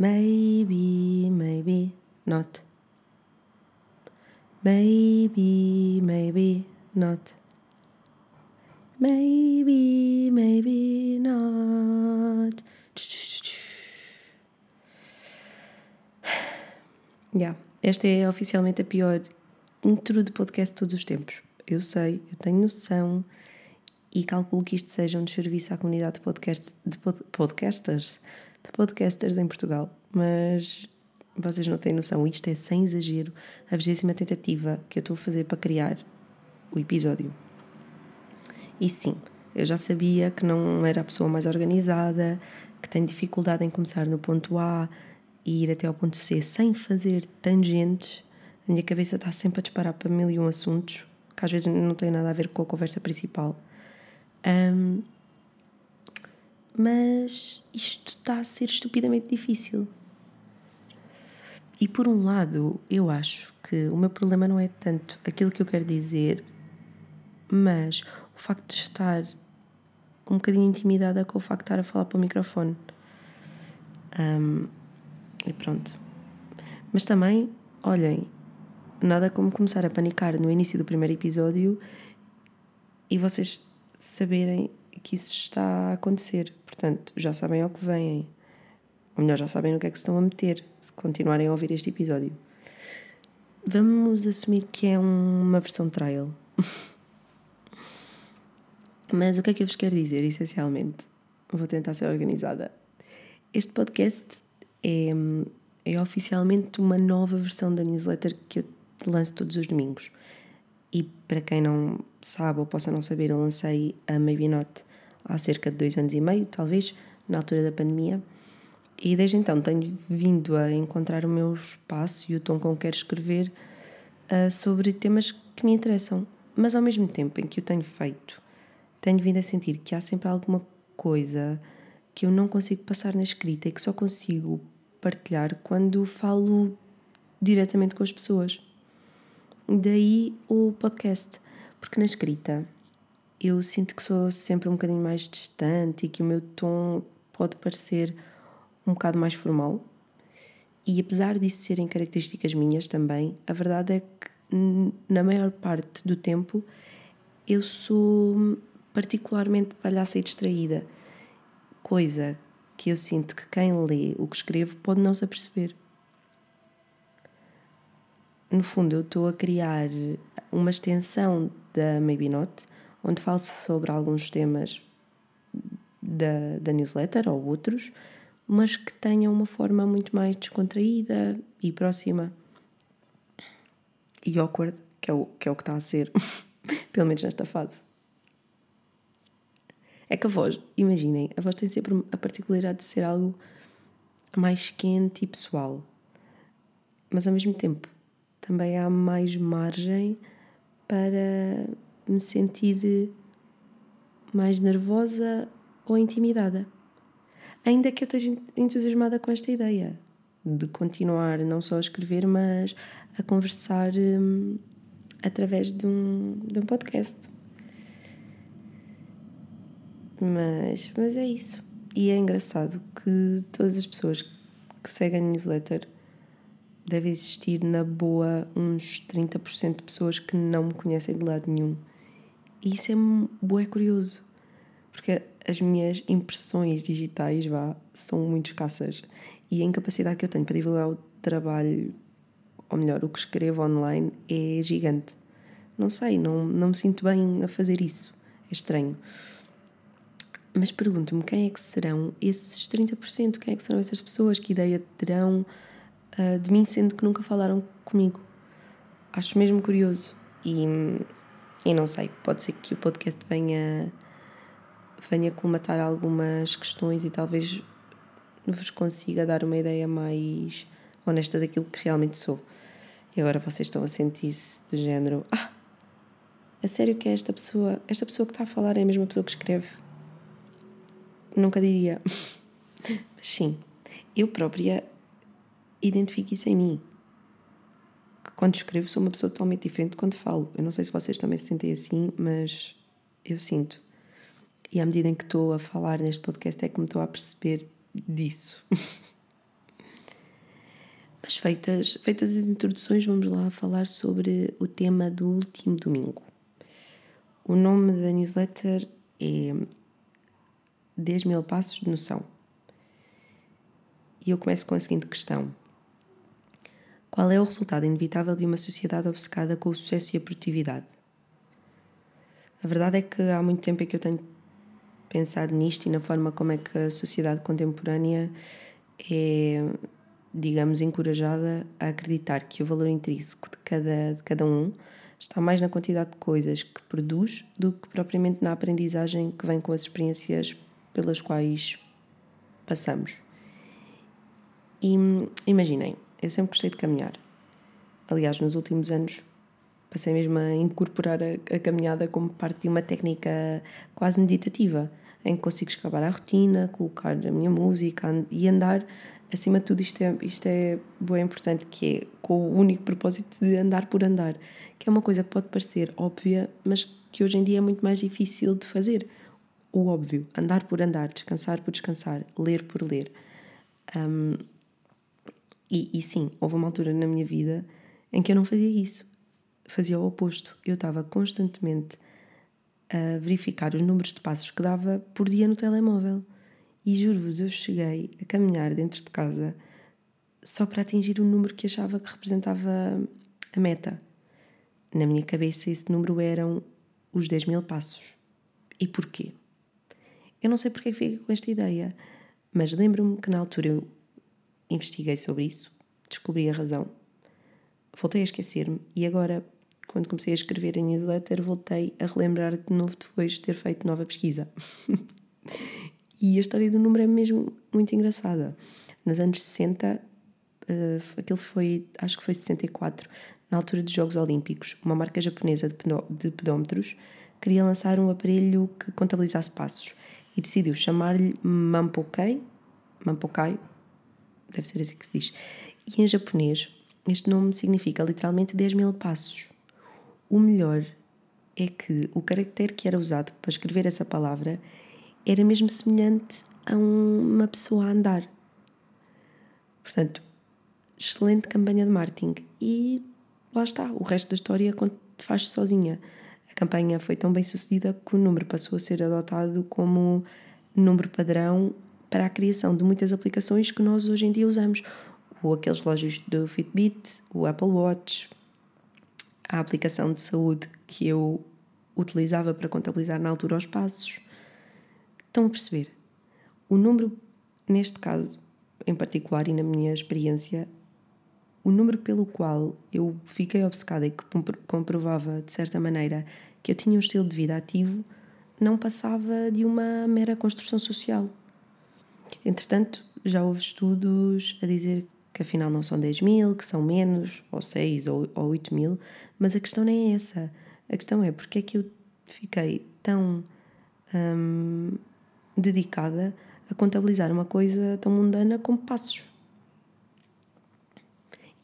Maybe, maybe not. Maybe, maybe not. Maybe, maybe not. Yeah. Esta é oficialmente a pior intro de podcast de todos os tempos. Eu sei, eu tenho noção e calculo que isto seja um desserviço à comunidade de, podcast, de pod, podcasters, de podcasters em Portugal, mas vocês não têm noção, isto é sem exagero a vigésima tentativa que eu estou a fazer para criar o episódio. E sim, eu já sabia que não era a pessoa mais organizada, que tem dificuldade em começar no ponto A e ir até ao ponto C sem fazer tangentes. A minha cabeça está sempre a disparar para mil e um assuntos, que às vezes não têm nada a ver com a conversa principal. Um, mas isto está a ser estupidamente difícil. E por um lado, eu acho que o meu problema não é tanto aquilo que eu quero dizer, mas o facto de estar um bocadinho intimidada com o facto de estar a falar para o microfone. Um, e pronto. Mas também, olhem, nada como começar a panicar no início do primeiro episódio e vocês saberem que isso está a acontecer. Portanto, já sabem ao que vêm. Ou melhor, já sabem no que é que se estão a meter se continuarem a ouvir este episódio. Vamos assumir que é uma versão trial. Mas o que é que eu vos quero dizer, essencialmente? Vou tentar ser organizada. Este podcast é, é oficialmente uma nova versão da newsletter que eu lanço todos os domingos. E para quem não sabe ou possa não saber, eu lancei a Maybe Not há cerca de dois anos e meio, talvez, na altura da pandemia. E desde então tenho vindo a encontrar o meu espaço e o tom com que quero escrever uh, sobre temas que me interessam. Mas ao mesmo tempo em que o tenho feito, tenho vindo a sentir que há sempre alguma coisa que eu não consigo passar na escrita e que só consigo partilhar quando falo diretamente com as pessoas. Daí o podcast, porque na escrita eu sinto que sou sempre um bocadinho mais distante e que o meu tom pode parecer um bocado mais formal. E apesar disso serem características minhas também, a verdade é que na maior parte do tempo eu sou particularmente palhaça e distraída, coisa que eu sinto que quem lê o que escrevo pode não se aperceber. No fundo, eu estou a criar uma extensão da Maybe Not, onde falo sobre alguns temas da, da newsletter ou outros, mas que tenham uma forma muito mais descontraída e próxima. E awkward, que é o que, é o que está a ser, pelo menos nesta fase. É que a voz, imaginem, a voz tem sempre a particularidade de ser algo mais quente e pessoal, mas ao mesmo tempo também há mais margem para me sentir mais nervosa ou intimidada. Ainda que eu esteja entusiasmada com esta ideia de continuar não só a escrever, mas a conversar hum, através de um, de um podcast. Mas, mas é isso. E é engraçado que todas as pessoas que seguem a newsletter deve existir na boa uns 30% de pessoas que não me conhecem de lado nenhum. E isso é bué curioso, porque as minhas impressões digitais vá, são muito escassas e a incapacidade que eu tenho para divulgar o trabalho, ou melhor, o que escrevo online, é gigante. Não sei, não, não me sinto bem a fazer isso. É estranho. Mas pergunto-me quem é que serão esses 30%? Quem é que serão essas pessoas? Que ideia terão uh, de mim, sendo que nunca falaram comigo? Acho mesmo curioso. E, e não sei, pode ser que o podcast venha, venha colmatar algumas questões e talvez vos consiga dar uma ideia mais honesta daquilo que realmente sou. E agora vocês estão a sentir-se do género: Ah, a sério que é esta pessoa? Esta pessoa que está a falar é a mesma pessoa que escreve? nunca diria. Mas sim, eu própria identifico isso em mim. Quando escrevo sou uma pessoa totalmente diferente de quando falo. Eu não sei se vocês também se sentem assim, mas eu sinto. E à medida em que estou a falar neste podcast é que me estou a perceber disso. Mas feitas, feitas as introduções, vamos lá falar sobre o tema do último domingo. O nome da newsletter é 10 mil passos de noção. E eu começo com a seguinte questão: Qual é o resultado inevitável de uma sociedade obcecada com o sucesso e a produtividade? A verdade é que há muito tempo é que eu tenho pensado nisto e na forma como é que a sociedade contemporânea é, digamos, encorajada a acreditar que o valor intrínseco de cada, de cada um está mais na quantidade de coisas que produz do que propriamente na aprendizagem que vem com as experiências pelas quais passamos. E imaginem, eu sempre gostei de caminhar. Aliás, nos últimos anos passei mesmo a incorporar a, a, caminhada como parte de uma técnica quase meditativa, em que consigo escapar à rotina, colocar a minha música e andar. Acima de tudo, isto é, isto é bem importante, que é com o único propósito de andar por andar, que é uma coisa que pode parecer óbvia, mas que hoje em dia é muito mais difícil de fazer. O óbvio, andar por andar, descansar por descansar, ler por ler. Um, e, e sim, houve uma altura na minha vida em que eu não fazia isso. Fazia o oposto. Eu estava constantemente a verificar os números de passos que dava por dia no telemóvel. E juro-vos, eu cheguei a caminhar dentro de casa só para atingir o número que achava que representava a meta. Na minha cabeça, esse número eram os 10 mil passos. E porquê? Eu não sei porque é fiquei com esta ideia, mas lembro-me que na altura eu investiguei sobre isso, descobri a razão, voltei a esquecer-me e agora, quando comecei a escrever a newsletter, voltei a relembrar de novo depois de ter feito nova pesquisa. e a história do número é mesmo muito engraçada. Nos anos 60, uh, aquilo foi, acho que foi 64, na altura dos Jogos Olímpicos, uma marca japonesa de, de pedómetros queria lançar um aparelho que contabilizasse passos e decidiu chamar-lhe Mampokai, deve ser assim que se diz. E em japonês, este nome significa literalmente 10 mil passos. O melhor é que o caractere que era usado para escrever essa palavra era mesmo semelhante a uma pessoa a andar. Portanto, excelente campanha de marketing. E lá está, o resto da história faz-se sozinha. A campanha foi tão bem sucedida que o número passou a ser adotado como número padrão para a criação de muitas aplicações que nós hoje em dia usamos. Ou aqueles relógios do Fitbit, o Apple Watch, a aplicação de saúde que eu utilizava para contabilizar na altura os passos. Estão a perceber? O número, neste caso em particular e na minha experiência, o número pelo qual eu fiquei obcecada e que comprovava, de certa maneira, que eu tinha um estilo de vida ativo, não passava de uma mera construção social. Entretanto, já houve estudos a dizer que afinal não são 10 mil, que são menos, ou 6 ou, ou 8 mil, mas a questão nem é essa. A questão é porque é que eu fiquei tão hum, dedicada a contabilizar uma coisa tão mundana como passos.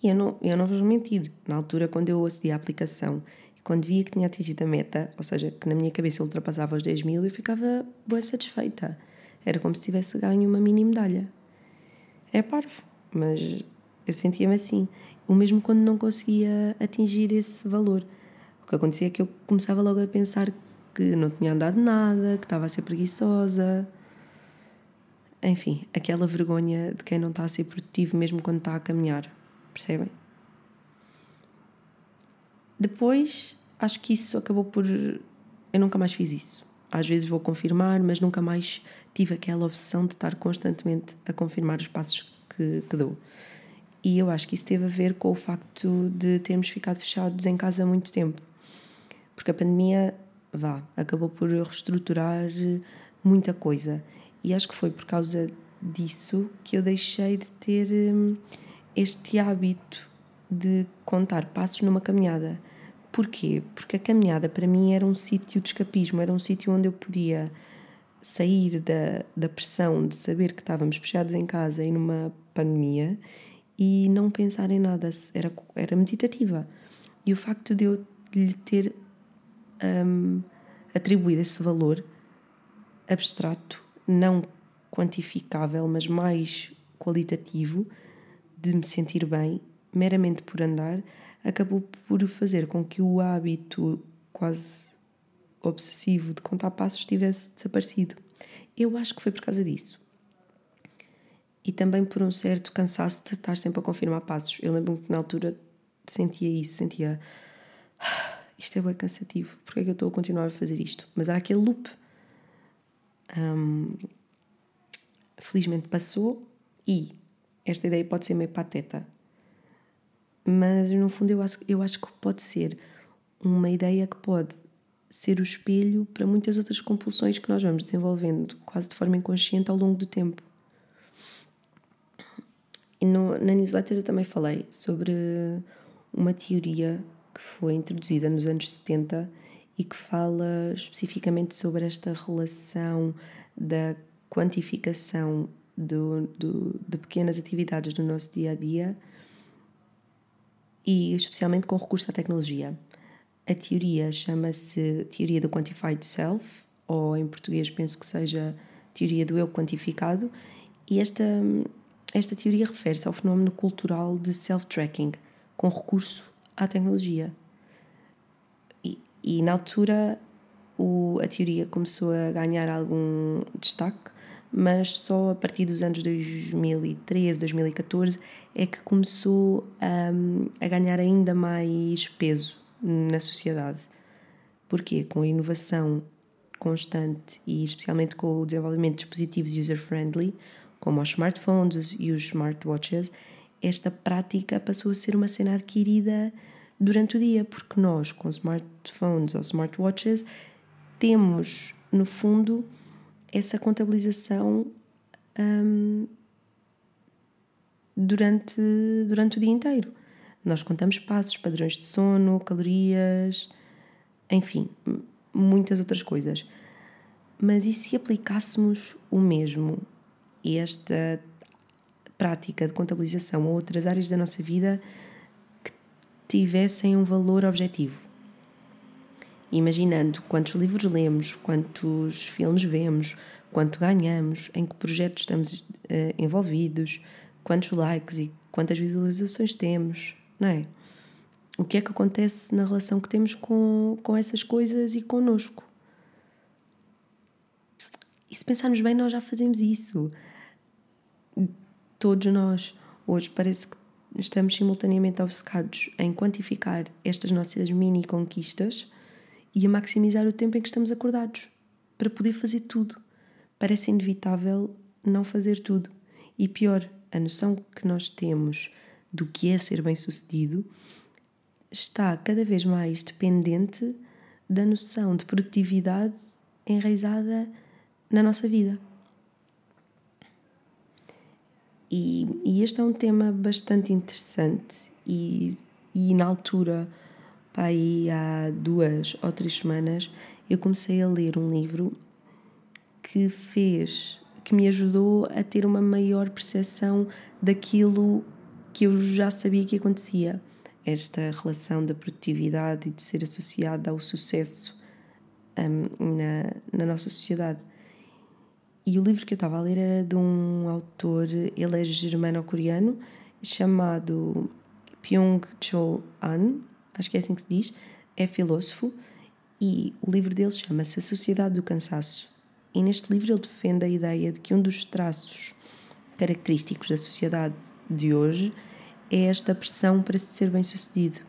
E eu não, eu não vos mentir, na altura quando eu acedi à aplicação e quando via que tinha atingido a meta, ou seja, que na minha cabeça ultrapassava os 10 mil, eu ficava boa satisfeita. Era como se tivesse ganho uma mini medalha. É parvo, mas eu sentia-me assim. O mesmo quando não conseguia atingir esse valor. O que acontecia é que eu começava logo a pensar que não tinha andado nada, que estava a ser preguiçosa. Enfim, aquela vergonha de quem não está a ser produtivo mesmo quando está a caminhar. Percebem? Depois, acho que isso acabou por. Eu nunca mais fiz isso. Às vezes vou confirmar, mas nunca mais tive aquela obsessão de estar constantemente a confirmar os passos que, que dou. E eu acho que isso teve a ver com o facto de termos ficado fechados em casa há muito tempo. Porque a pandemia, vá, acabou por reestruturar muita coisa. E acho que foi por causa disso que eu deixei de ter hum, este hábito de contar passos numa caminhada. Porquê? Porque a caminhada para mim era um sítio de escapismo, era um sítio onde eu podia sair da, da pressão de saber que estávamos fechados em casa e numa pandemia e não pensar em nada, era, era meditativa. E o facto de eu lhe ter um, atribuído esse valor abstrato, não quantificável, mas mais qualitativo, de me sentir bem, meramente por andar, acabou por fazer com que o hábito quase obsessivo de contar passos tivesse desaparecido. Eu acho que foi por causa disso. E também por um certo cansaço de estar sempre a confirmar passos. Eu lembro-me que na altura sentia isso, sentia ah, isto é bem cansativo, porque é que eu estou a continuar a fazer isto? Mas era aquele loop. Um, felizmente passou e esta ideia pode ser meio pateta, mas no fundo eu acho, eu acho que pode ser uma ideia que pode ser o espelho para muitas outras compulsões que nós vamos desenvolvendo quase de forma inconsciente ao longo do tempo. E no, na newsletter eu também falei sobre uma teoria que foi introduzida nos anos 70 e que fala especificamente sobre esta relação da quantificação do, do, de pequenas atividades do nosso dia a dia e especialmente com recurso à tecnologia. A teoria chama-se Teoria do Quantified Self, ou em português penso que seja Teoria do Eu Quantificado, e esta, esta teoria refere-se ao fenómeno cultural de self-tracking, com recurso à tecnologia. E, e na altura o, a teoria começou a ganhar algum destaque, mas só a partir dos anos 2013, 2014 é que começou a, a ganhar ainda mais peso na sociedade. Porquê? Com a inovação constante e especialmente com o desenvolvimento de dispositivos user-friendly, como os smartphones e os smartwatches, esta prática passou a ser uma cena adquirida durante o dia, porque nós, com smartphones ou smartwatches, temos, no fundo, essa contabilização um, durante, durante o dia inteiro. Nós contamos passos, padrões de sono, calorias, enfim, muitas outras coisas. Mas e se aplicássemos o mesmo, esta prática de contabilização a outras áreas da nossa vida que tivessem um valor objetivo. Imaginando quantos livros lemos, quantos filmes vemos, quanto ganhamos, em que projetos estamos uh, envolvidos, quantos likes e quantas visualizações temos, não é? O que é que acontece na relação que temos com, com essas coisas e connosco? E se pensarmos bem, nós já fazemos isso todos nós. Hoje parece que estamos simultaneamente obcecados em quantificar estas nossas mini conquistas e a maximizar o tempo em que estamos acordados para poder fazer tudo. Parece inevitável não fazer tudo. E pior, a noção que nós temos do que é ser bem-sucedido está cada vez mais dependente da noção de produtividade enraizada na nossa vida. E, e este é um tema bastante interessante e, e na altura, aí há duas ou três semanas, eu comecei a ler um livro que fez, que me ajudou a ter uma maior percepção daquilo que eu já sabia que acontecia. Esta relação da produtividade e de ser associada ao sucesso um, na, na nossa sociedade. E o livro que eu estava a ler era de um autor, ele é germano-coreano, chamado Pyong-chol An, acho que é assim que se diz, é filósofo, e o livro dele chama-se A Sociedade do Cansaço. E neste livro ele defende a ideia de que um dos traços característicos da sociedade de hoje é esta pressão para se ser bem-sucedido.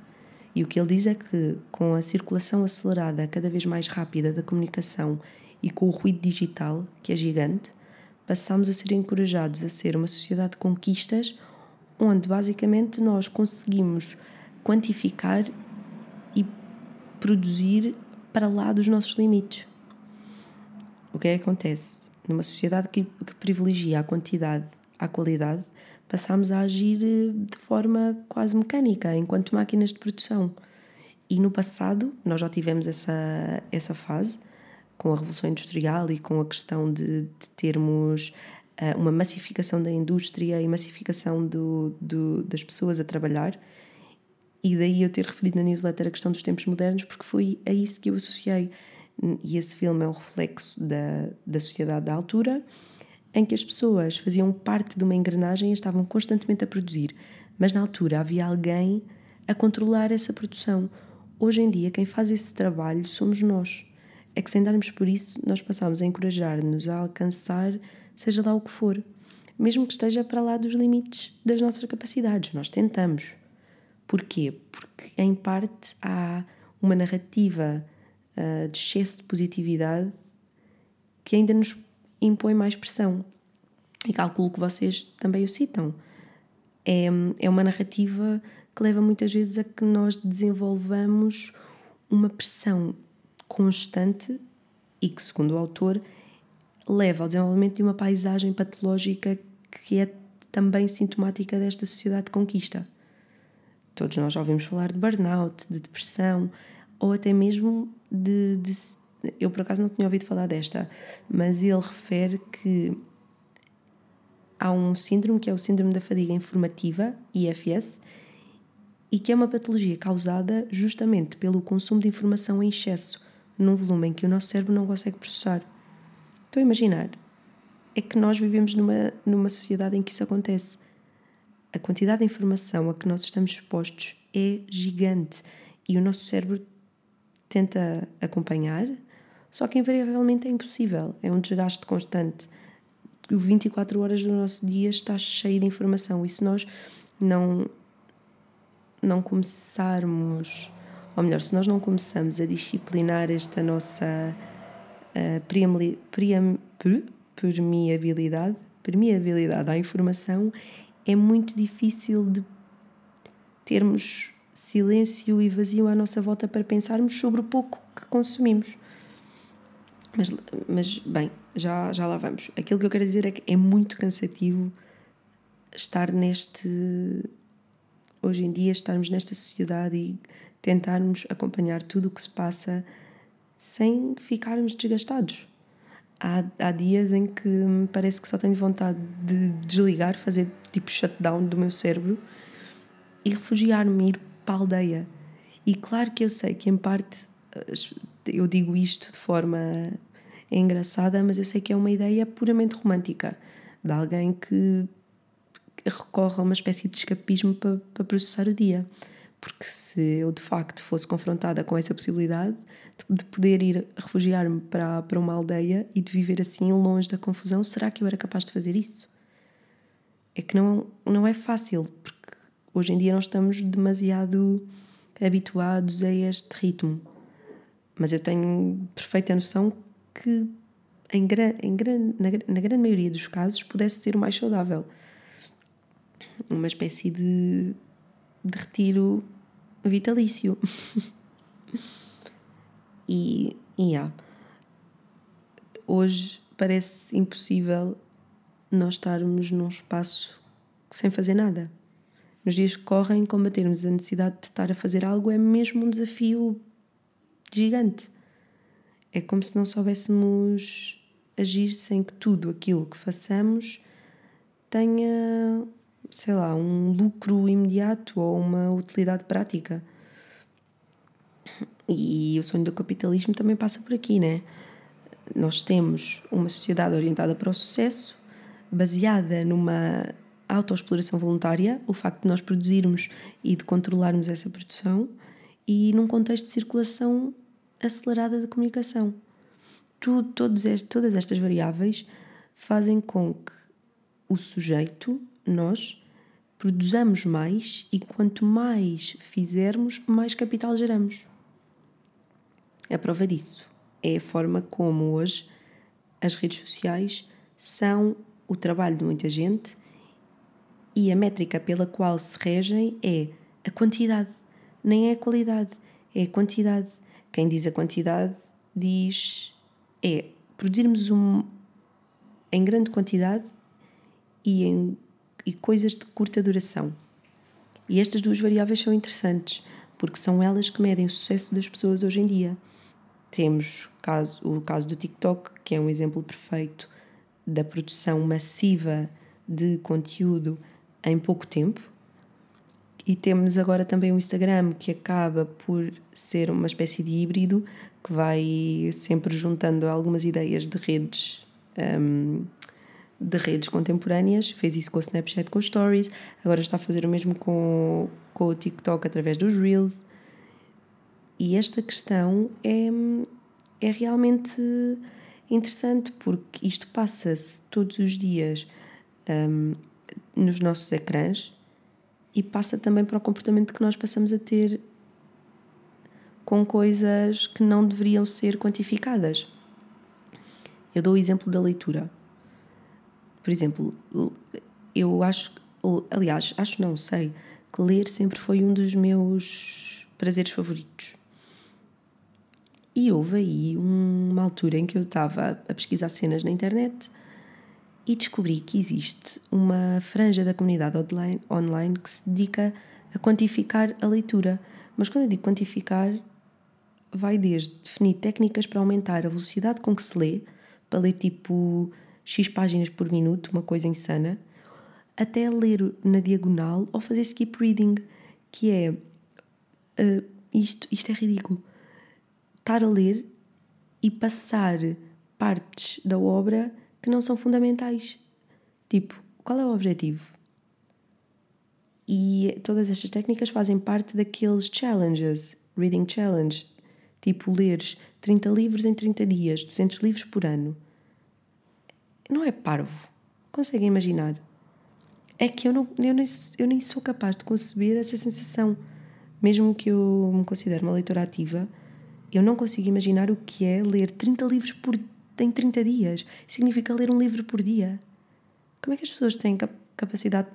E o que ele diz é que, com a circulação acelerada, cada vez mais rápida da comunicação e com o ruído digital, que é gigante, passamos a ser encorajados a ser uma sociedade de conquistas onde basicamente nós conseguimos quantificar e produzir para lá dos nossos limites. O que é que acontece? Numa sociedade que, que privilegia a quantidade à qualidade, passamos a agir eh, de forma quase mecânica, enquanto máquinas de produção. E no passado, nós já tivemos essa, essa fase, com a Revolução Industrial e com a questão de, de termos uh, uma massificação da indústria e massificação do, do, das pessoas a trabalhar. E daí eu ter referido na newsletter a questão dos tempos modernos, porque foi a isso que eu associei. E esse filme é um reflexo da, da sociedade da altura, em que as pessoas faziam parte de uma engrenagem e estavam constantemente a produzir, mas na altura havia alguém a controlar essa produção. Hoje em dia, quem faz esse trabalho somos nós. É que sem darmos por isso, nós passamos a encorajar-nos a alcançar, seja lá o que for, mesmo que esteja para lá dos limites das nossas capacidades. Nós tentamos. Porquê? Porque, em parte, há uma narrativa uh, de excesso de positividade que ainda nos impõe mais pressão. E calculo que vocês também o citam. É, é uma narrativa que leva muitas vezes a que nós desenvolvamos uma pressão constante e que, segundo o autor, leva ao desenvolvimento de uma paisagem patológica que é também sintomática desta sociedade de conquista. Todos nós já ouvimos falar de burnout, de depressão ou até mesmo de, de eu por acaso não tinha ouvido falar desta, mas ele refere que há um síndrome que é o síndrome da fadiga informativa, IFS, e que é uma patologia causada justamente pelo consumo de informação em excesso, num volume em que o nosso cérebro não consegue processar. Estou a imaginar, é que nós vivemos numa, numa sociedade em que isso acontece. A quantidade de informação a que nós estamos expostos é gigante e o nosso cérebro tenta acompanhar, só que invariavelmente é impossível, é um desgaste constante. 24 horas do nosso dia está cheio de informação e se nós não não começarmos, ou melhor, se nós não começamos a disciplinar esta nossa uh, permeabilidade, permeabilidade à informação, é muito difícil de termos silêncio e vazio à nossa volta para pensarmos sobre o pouco que consumimos. Mas, mas bem, já, já lá vamos. Aquilo que eu quero dizer é que é muito cansativo estar neste. Hoje em dia, estarmos nesta sociedade e tentarmos acompanhar tudo o que se passa sem ficarmos desgastados. Há, há dias em que parece que só tenho vontade de desligar, fazer tipo shutdown do meu cérebro e refugiar-me, ir para a aldeia. E claro que eu sei que, em parte, eu digo isto de forma engraçada, mas eu sei que é uma ideia puramente romântica de alguém que recorre a uma espécie de escapismo para, para processar o dia. Porque se eu de facto fosse confrontada com essa possibilidade de poder ir refugiar-me para, para uma aldeia e de viver assim longe da confusão, será que eu era capaz de fazer isso? É que não, não é fácil, porque hoje em dia nós estamos demasiado habituados a este ritmo. Mas eu tenho perfeita noção que, em, gran, em gran, na, na grande maioria dos casos, pudesse ser o mais saudável. Uma espécie de, de retiro vitalício. e, e yeah. hoje parece impossível nós estarmos num espaço sem fazer nada. Nos dias que correm, combatermos a necessidade de estar a fazer algo é mesmo um desafio gigante. É como se não soubéssemos agir sem que tudo aquilo que façamos tenha, sei lá, um lucro imediato ou uma utilidade prática. E o sonho do capitalismo também passa por aqui, né? Nós temos uma sociedade orientada para o sucesso, baseada numa autoexploração voluntária, o facto de nós produzirmos e de controlarmos essa produção, e num contexto de circulação acelerada da comunicação. Tudo, todos este, todas estas variáveis fazem com que o sujeito, nós, produzamos mais e quanto mais fizermos, mais capital geramos. A prova disso é a forma como hoje as redes sociais são o trabalho de muita gente e a métrica pela qual se regem é a quantidade, nem é a qualidade, é a quantidade. Quem diz a quantidade diz é produzirmos um, em grande quantidade e, em, e coisas de curta duração. E estas duas variáveis são interessantes, porque são elas que medem o sucesso das pessoas hoje em dia. Temos caso, o caso do TikTok, que é um exemplo perfeito da produção massiva de conteúdo em pouco tempo, e temos agora também o Instagram, que acaba por ser uma espécie de híbrido que vai sempre juntando algumas ideias de redes um, de redes contemporâneas, fez isso com o Snapchat com os Stories, agora está a fazer o mesmo com, com o TikTok através dos Reels. E esta questão é, é realmente interessante porque isto passa-se todos os dias um, nos nossos ecrãs e passa também para o comportamento que nós passamos a ter com coisas que não deveriam ser quantificadas. Eu dou o exemplo da leitura. Por exemplo, eu acho, aliás, acho não sei, que ler sempre foi um dos meus prazeres favoritos. E houve aí uma altura em que eu estava a pesquisar cenas na internet e descobri que existe uma franja da comunidade online, que se dedica a quantificar a leitura. Mas quando eu digo quantificar, vai desde definir técnicas para aumentar a velocidade com que se lê, para ler tipo X páginas por minuto, uma coisa insana, até ler na diagonal ou fazer skip reading, que é. Uh, isto, isto é ridículo estar a ler e passar partes da obra que não são fundamentais. Tipo, qual é o objetivo? E todas estas técnicas fazem parte daqueles challenges, reading challenge, tipo leres 30 livros em 30 dias, 200 livros por ano. Não é parvo? Conseguem imaginar? É que eu, não, eu, nem, eu nem sou capaz de conceber essa sensação. Mesmo que eu me considere uma leitora ativa, eu não consigo imaginar o que é ler 30 livros por, em 30 dias. Significa ler um livro por dia. Como é que as pessoas têm capacidade?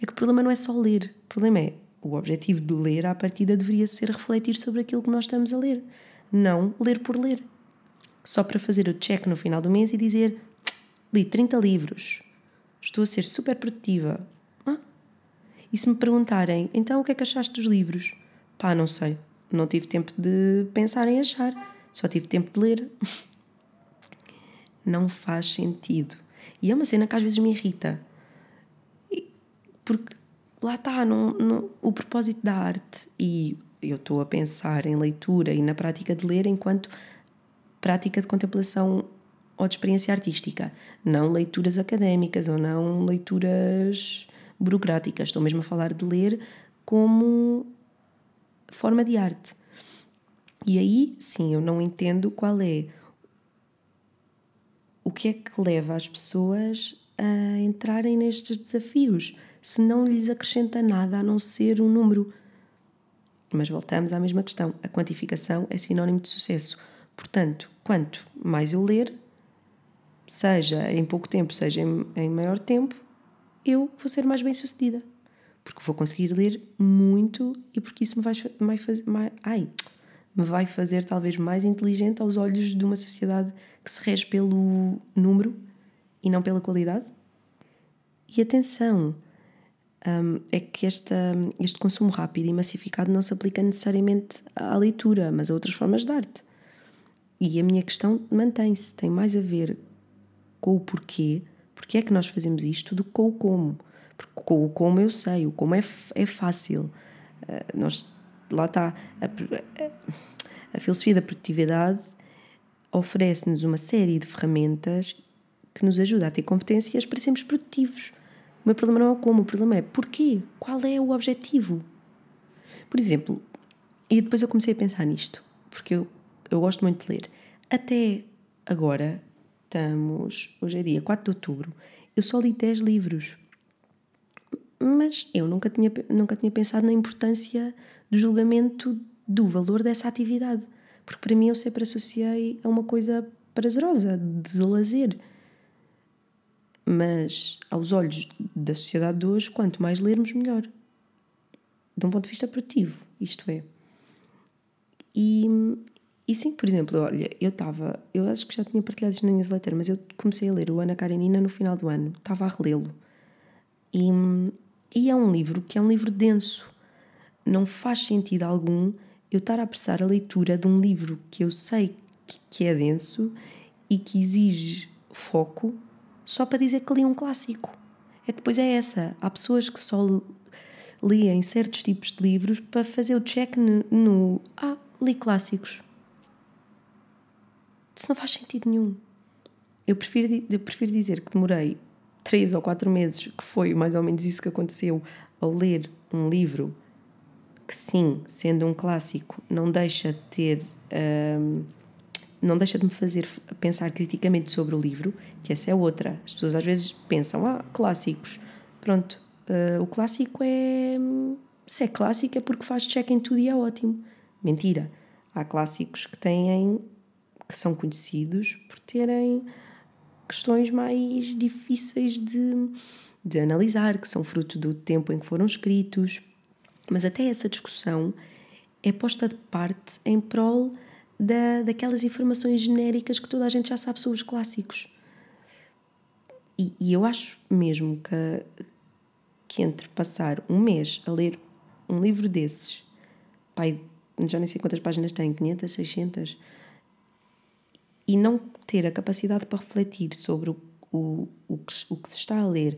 É que o problema não é só ler. O problema é o objetivo de ler à partida deveria ser refletir sobre aquilo que nós estamos a ler. Não ler por ler. Só para fazer o check no final do mês e dizer li 30 livros. Estou a ser super produtiva. Ah? E se me perguntarem, então o que é que achaste dos livros? Pá, não sei não tive tempo de pensar em achar, só tive tempo de ler. não faz sentido. E é uma cena que às vezes me irrita. Porque lá está, não, o propósito da arte, e eu estou a pensar em leitura e na prática de ler enquanto prática de contemplação ou de experiência artística, não leituras académicas ou não leituras burocráticas. Estou mesmo a falar de ler como forma de arte. E aí, sim, eu não entendo qual é o que é que leva as pessoas a entrarem nestes desafios, se não lhes acrescenta nada a não ser um número. Mas voltamos à mesma questão: a quantificação é sinónimo de sucesso. Portanto, quanto mais eu ler, seja em pouco tempo, seja em, em maior tempo, eu vou ser mais bem sucedida porque vou conseguir ler muito e porque isso me vai, vai fazer. Mais, ai, me vai fazer talvez mais inteligente aos olhos de uma sociedade que se rege pelo número e não pela qualidade. E atenção, um, é que esta, este consumo rápido e massificado não se aplica necessariamente à leitura, mas a outras formas de arte. E a minha questão mantém-se, tem mais a ver com o porquê, porque é que nós fazemos isto, do que com o como. Porque o como eu sei, o como é, é fácil. Uh, nós, lá está. A, a, filosofia da produtividade oferece-nos uma série de ferramentas que nos ajuda a ter competências para sermos produtivos. O meu problema não é como, o problema é porquê? Qual é o objetivo? Por exemplo, e depois eu comecei a pensar nisto, porque eu, eu gosto muito de ler. Até agora, estamos, hoje é dia 4 de outubro, eu só li 10 livros mas eu nunca tinha, nunca tinha pensado na importância do julgamento do valor dessa atividade. Porque para mim eu sempre associei a uma coisa prazerosa, de lazer. Mas, aos olhos da sociedade de hoje, quanto mais lermos, melhor. De um ponto de vista produtivo, isto é. E, e sim, por exemplo, olha, eu estava, eu acho que já tinha partilhado isto na newsletter, mas eu comecei a ler o Ana Karenina no final do ano, estava a relê-lo. E e é um livro que é um livro denso. Não faz sentido algum eu estar a apressar a leitura de um livro que eu sei que é denso e que exige foco só para dizer que li um clássico. É que depois é essa. Há pessoas que só leem certos tipos de livros para fazer o check no, no ah, li clássicos. Isso não faz sentido nenhum. Eu prefiro, eu prefiro dizer que demorei três ou quatro meses, que foi mais ou menos isso que aconteceu ao ler um livro que, sim, sendo um clássico, não deixa de ter. Um, não deixa de me fazer pensar criticamente sobre o livro, que essa é outra. As pessoas às vezes pensam, ah, clássicos. Pronto, uh, o clássico é. Se é clássico é porque faz check em tudo e é ótimo. Mentira. Há clássicos que têm. que são conhecidos por terem questões mais difíceis de, de analisar, que são fruto do tempo em que foram escritos. Mas até essa discussão é posta de parte em prol da, daquelas informações genéricas que toda a gente já sabe sobre os clássicos. E, e eu acho mesmo que, que entre passar um mês a ler um livro desses, pai, já nem sei quantas páginas tem, 500, 600, e não ter a capacidade para refletir sobre o, o, o, que, o que se está a ler,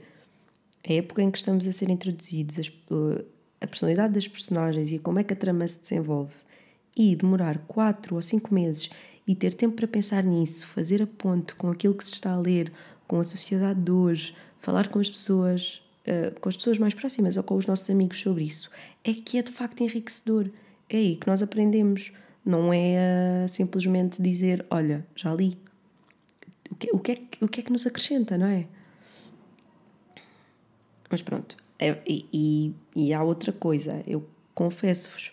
a época em que estamos a ser introduzidos, a personalidade das personagens e como é que a trama se desenvolve, e demorar quatro ou cinco meses e ter tempo para pensar nisso, fazer a ponte com aquilo que se está a ler, com a sociedade de hoje, falar com as pessoas, uh, com as pessoas mais próximas ou com os nossos amigos sobre isso, é que é de facto enriquecedor. É aí que nós aprendemos. Não é uh, simplesmente dizer, olha, já li. O que, o, que é, o que é que nos acrescenta, não é? Mas pronto. É, e, e há outra coisa. Eu confesso-vos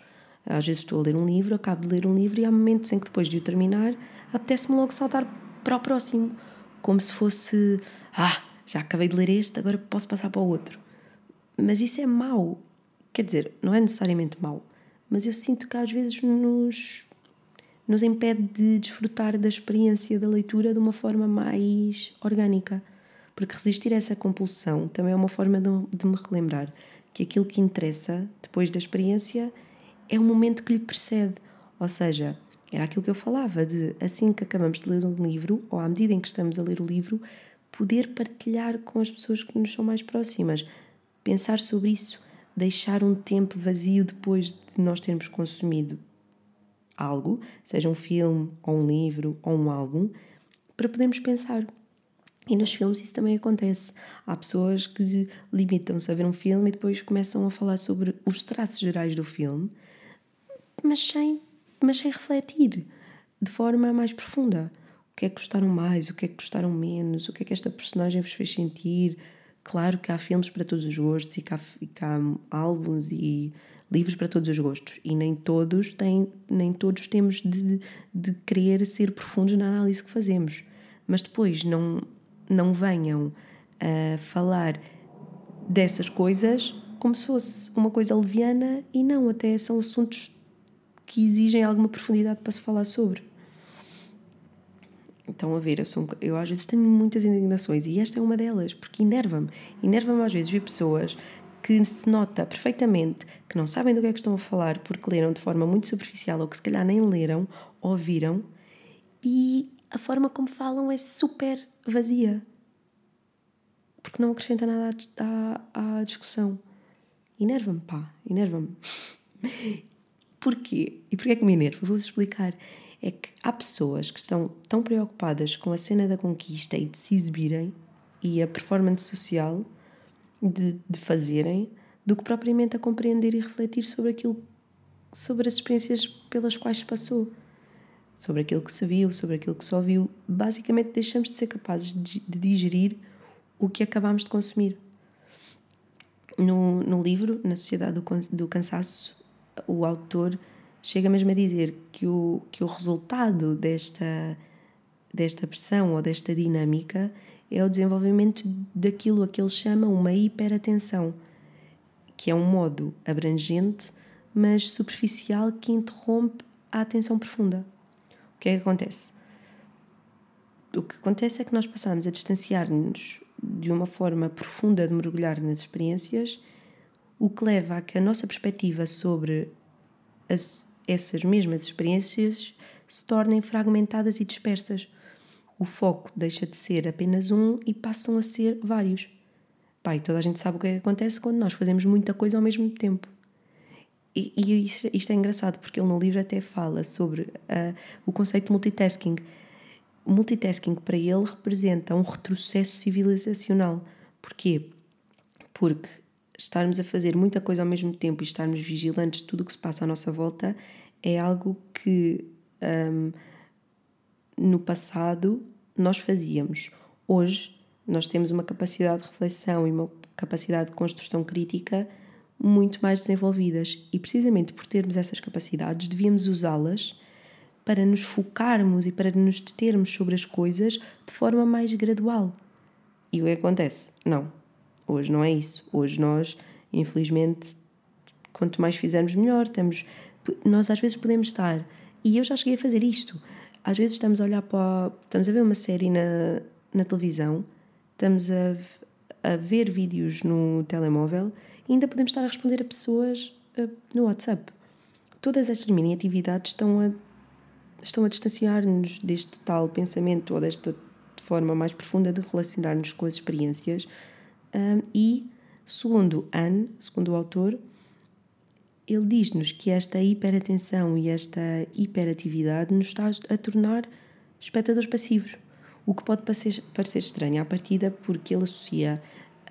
às vezes estou a ler um livro, acabo de ler um livro e há momentos em que depois de o terminar apetece-me logo saltar para o próximo, como se fosse, ah, já acabei de ler este, agora posso passar para o outro. Mas isso é mau. Quer dizer, não é necessariamente mau, mas eu sinto que às vezes nos, nos impede de desfrutar da experiência da leitura de uma forma mais orgânica. Porque resistir a essa compulsão também é uma forma de, de me relembrar que aquilo que interessa depois da experiência é o momento que lhe precede. Ou seja, era aquilo que eu falava de assim que acabamos de ler um livro, ou à medida em que estamos a ler o livro, poder partilhar com as pessoas que nos são mais próximas, pensar sobre isso, deixar um tempo vazio depois de nós termos consumido algo, seja um filme, ou um livro, ou um álbum, para podermos pensar. E nos filmes isso também acontece. Há pessoas que limitam-se a ver um filme e depois começam a falar sobre os traços gerais do filme, mas sem, mas sem refletir de forma mais profunda. O que é que gostaram mais, o que é que gostaram menos, o que é que esta personagem vos fez sentir. Claro que há filmes para todos os gostos e que há, e que há álbuns e livros para todos os gostos e nem todos têm, nem todos temos de, de querer ser profundos na análise que fazemos. Mas depois não, não venham a falar dessas coisas como se fosse uma coisa leviana e não, até são assuntos que exigem alguma profundidade para se falar sobre. Então, a ver, eu, sou, eu às vezes tenho muitas indignações e esta é uma delas, porque enerva-me. Enerva-me às vezes ver pessoas que se nota perfeitamente que não sabem do que é que estão a falar porque leram de forma muito superficial ou que se calhar nem leram, ouviram e a forma como falam é super vazia. Porque não acrescenta nada à, à, à discussão. Enerva-me, pá, enerva-me. Porquê? E porquê é que me enerva? Vou-vos explicar. É que há pessoas que estão tão preocupadas com a cena da conquista e de se exibirem e a performance social de, de fazerem do que propriamente a compreender e refletir sobre aquilo, sobre as experiências pelas quais passou, sobre aquilo que se viu, sobre aquilo que se ouviu. Basicamente, deixamos de ser capazes de, de digerir o que acabamos de consumir. No, no livro, Na Sociedade do, do Cansaço, o autor chega mesmo a dizer que o, que o resultado desta, desta pressão ou desta dinâmica é o desenvolvimento daquilo a que ele chama uma hiperatenção, que é um modo abrangente, mas superficial que interrompe a atenção profunda. O que é que acontece? O que acontece é que nós passamos a distanciar-nos de uma forma profunda de mergulhar nas experiências o que leva a que a nossa perspectiva sobre as, essas mesmas experiências se tornem fragmentadas e dispersas. O foco deixa de ser apenas um e passam a ser vários. Pai, toda a gente sabe o que é que acontece quando nós fazemos muita coisa ao mesmo tempo. E, e isto, isto, é engraçado porque ele no livro até fala sobre uh, o conceito de multitasking. O multitasking para ele representa um retrocesso civilizacional Porquê? Porque estarmos a fazer muita coisa ao mesmo tempo e estarmos vigilantes de tudo o que se passa à nossa volta é algo que um, no passado nós fazíamos. Hoje nós temos uma capacidade de reflexão e uma capacidade de construção crítica muito mais desenvolvidas e precisamente por termos essas capacidades devíamos usá-las para nos focarmos e para nos determos sobre as coisas de forma mais gradual. E o que acontece? Não. Hoje não é isso. Hoje nós, infelizmente, quanto mais fizermos melhor, temos nós às vezes podemos estar e eu já cheguei a fazer isto. Às vezes estamos a olhar para estamos a ver uma série na, na televisão, estamos a, a ver vídeos no telemóvel e ainda podemos estar a responder a pessoas uh, no WhatsApp. Todas estas mini atividades estão a, estão a distanciar-nos deste tal pensamento ou desta forma mais profunda de relacionar-nos com as experiências. Um, e, segundo Anne, segundo o autor, ele diz-nos que esta hiperatenção e esta hiperatividade nos está a tornar espectadores passivos, o que pode parecer, estranho à partida porque ele associa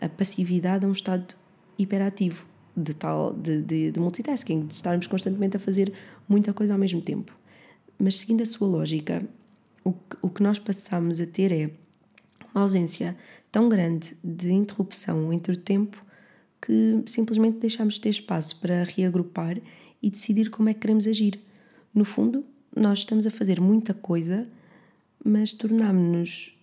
a passividade a um estado hiperativo, de tal de, de, de multitasking, de estarmos constantemente a fazer muita coisa ao mesmo tempo. Mas seguindo a sua lógica, o que, o que nós passamos a ter é uma ausência tão grande de interrupção entre o tempo que simplesmente deixamos de ter espaço para reagrupar e decidir como é que queremos agir. No fundo, nós estamos a fazer muita coisa, mas tornámos-nos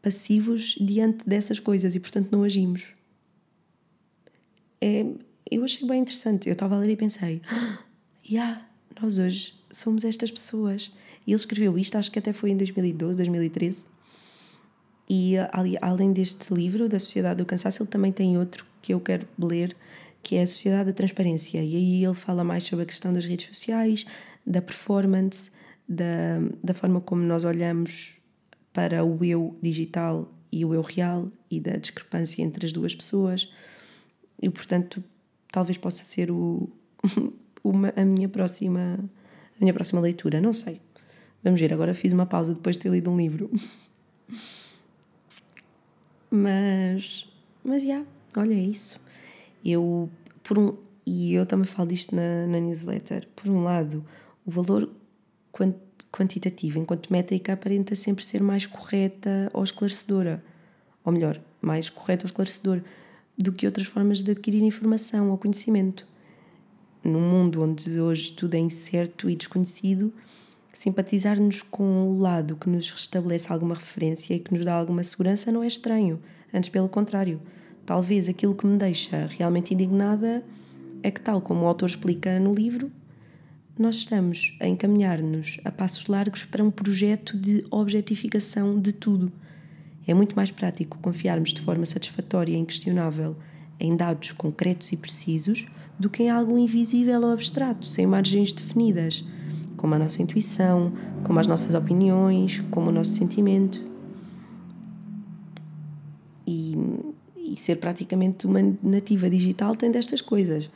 passivos diante dessas coisas e, portanto, não agimos é, eu achei bem interessante. Eu estava a ler e pensei: ah, yeah, nós hoje somos estas pessoas. E ele escreveu isto, acho que até foi em 2012, 2013. E além deste livro, da Sociedade do Cansaço, ele também tem outro que eu quero ler, que é a Sociedade da Transparência. E aí ele fala mais sobre a questão das redes sociais, da performance, da, da forma como nós olhamos para o eu digital e o eu real e da discrepância entre as duas pessoas e portanto talvez possa ser o, uma, a minha próxima a minha próxima leitura, não sei. Vamos ver, agora fiz uma pausa depois de ter lido um livro. mas, mas, já, yeah, olha, isso. Eu, por um, e eu também falo disto na, na newsletter, por um lado, o valor quant, quantitativo enquanto métrica aparenta sempre ser mais correta ou esclarecedora. Ou melhor, mais correta ou esclarecedor do que outras formas de adquirir informação ou conhecimento. Num mundo onde hoje tudo é incerto e desconhecido, simpatizar-nos com o lado que nos restabelece alguma referência e que nos dá alguma segurança não é estranho, antes pelo contrário. Talvez aquilo que me deixa realmente indignada é que, tal como o autor explica no livro, nós estamos a encaminhar-nos a passos largos para um projeto de objetificação de tudo é muito mais prático confiarmos de forma satisfatória e inquestionável em dados concretos e precisos do que em algo invisível ou abstrato, sem margens definidas, como a nossa intuição, como as nossas opiniões, como o nosso sentimento. E ser praticamente uma nativa digital tem destas coisas.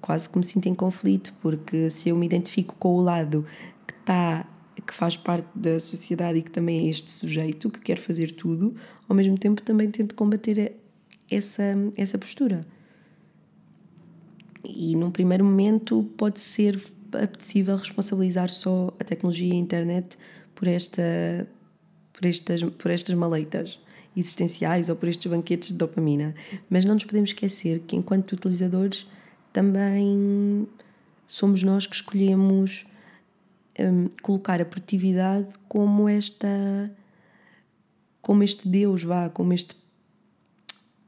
Quase que me sinto em conflito, porque se eu me identifico com o lado que está que faz parte da sociedade e que também é este sujeito que quer fazer tudo, ao mesmo tempo também tento combater essa, essa postura. E num primeiro momento pode ser apetecível responsabilizar só a tecnologia e a internet por, esta, por, estas, por estas maleitas existenciais ou por estes banquetes de dopamina. Mas não nos podemos esquecer que, enquanto utilizadores, também somos nós que escolhemos um, colocar a produtividade como esta como este Deus vá, como este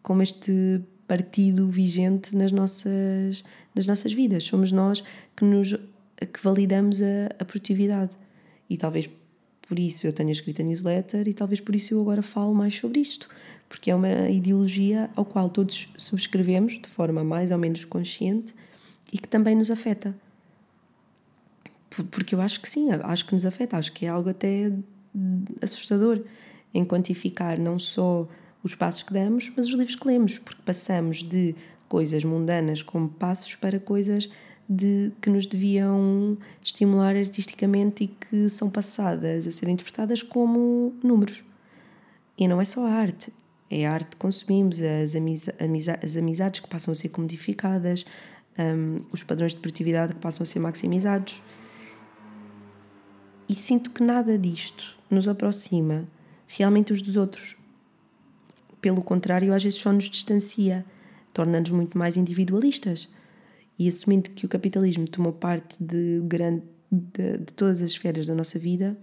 como este partido vigente nas nossas nas nossas vidas. Somos nós que nos que validamos a, a produtividade. E talvez por isso eu tenha escrito a newsletter e talvez por isso eu agora falo mais sobre isto, porque é uma ideologia ao qual todos subscrevemos de forma mais ou menos consciente e que também nos afeta. Porque eu acho que sim, acho que nos afeta, acho que é algo até assustador em quantificar não só os passos que damos, mas os livros que lemos, porque passamos de coisas mundanas como passos para coisas de, que nos deviam estimular artisticamente e que são passadas a ser interpretadas como números. E não é só a arte. é a arte que consumimos, as, amiza as amizades que passam a ser comodificadas, um, os padrões de produtividade que passam a ser maximizados. E sinto que nada disto nos aproxima realmente uns dos outros. Pelo contrário, às vezes só nos distancia, torna-nos muito mais individualistas. E assumindo que o capitalismo tomou parte de, grande, de, de todas as esferas da nossa vida,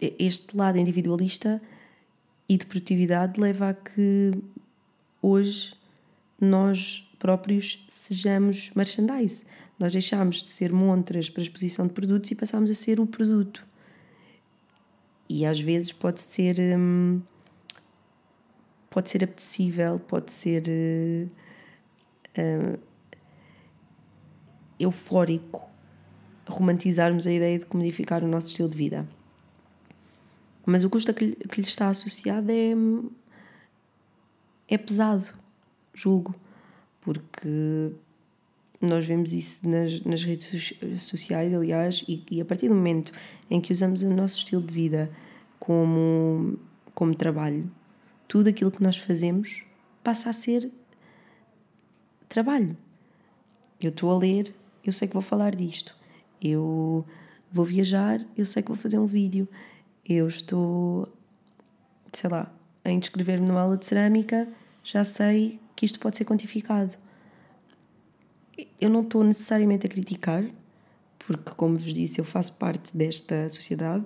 este lado individualista e de produtividade leva a que hoje nós próprios sejamos merchandise. Nós deixámos de ser montras para exposição de produtos e passámos a ser o produto. E às vezes pode ser. Hum, pode ser apetecível, pode ser. Uh, eufórico romantizarmos a ideia de comodificar o nosso estilo de vida. Mas o custo que lhe, que lhe está associado é, é pesado, julgo, porque nós vemos isso nas, nas redes sociais, aliás, e, e, a partir do momento em que usamos o nosso estilo de vida como, como trabalho, tudo aquilo que nós fazemos passa a ser trabalho. Eu estou a ler, eu sei que vou falar disto. Eu vou viajar, eu sei que vou fazer um vídeo eu estou, sei lá, a inscrever-me numa aula de cerâmica, já sei que isto pode ser quantificado. Eu não estou necessariamente a criticar, porque, como vos disse, eu faço parte desta sociedade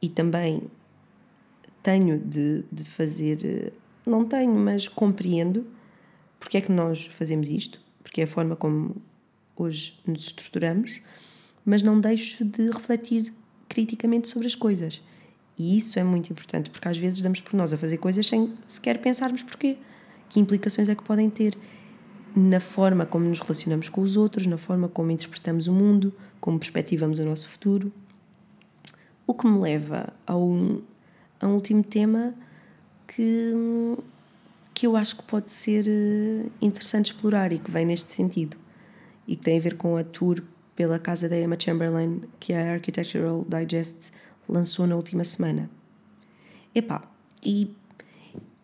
e também tenho de, de fazer. Não tenho, mas compreendo porque é que nós fazemos isto, porque é a forma como hoje nos estruturamos, mas não deixo de refletir criticamente sobre as coisas. E isso é muito importante, porque às vezes damos por nós a fazer coisas sem sequer pensarmos porquê. Que implicações é que podem ter na forma como nos relacionamos com os outros, na forma como interpretamos o mundo, como perspectivamos o nosso futuro. O que me leva a um, a um último tema que, que eu acho que pode ser eh, interessante explorar e que vem neste sentido e que tem a ver com a tour pela casa da Emma Chamberlain que a Architectural Digest lançou na última semana. Epá, e,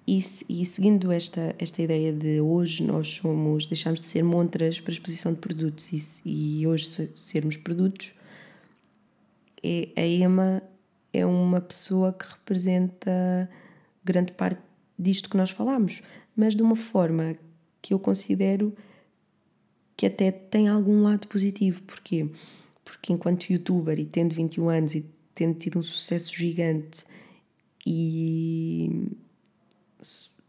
e, e seguindo esta, esta ideia de hoje nós somos, deixamos de ser montras para exposição de produtos e, e hoje sermos produtos, é, a Emma é uma pessoa que representa grande parte disto que nós falamos, mas de uma forma que eu considero que até tem algum lado positivo. Porquê? Porque enquanto youtuber e tendo 21 anos e tendo tido um sucesso gigante e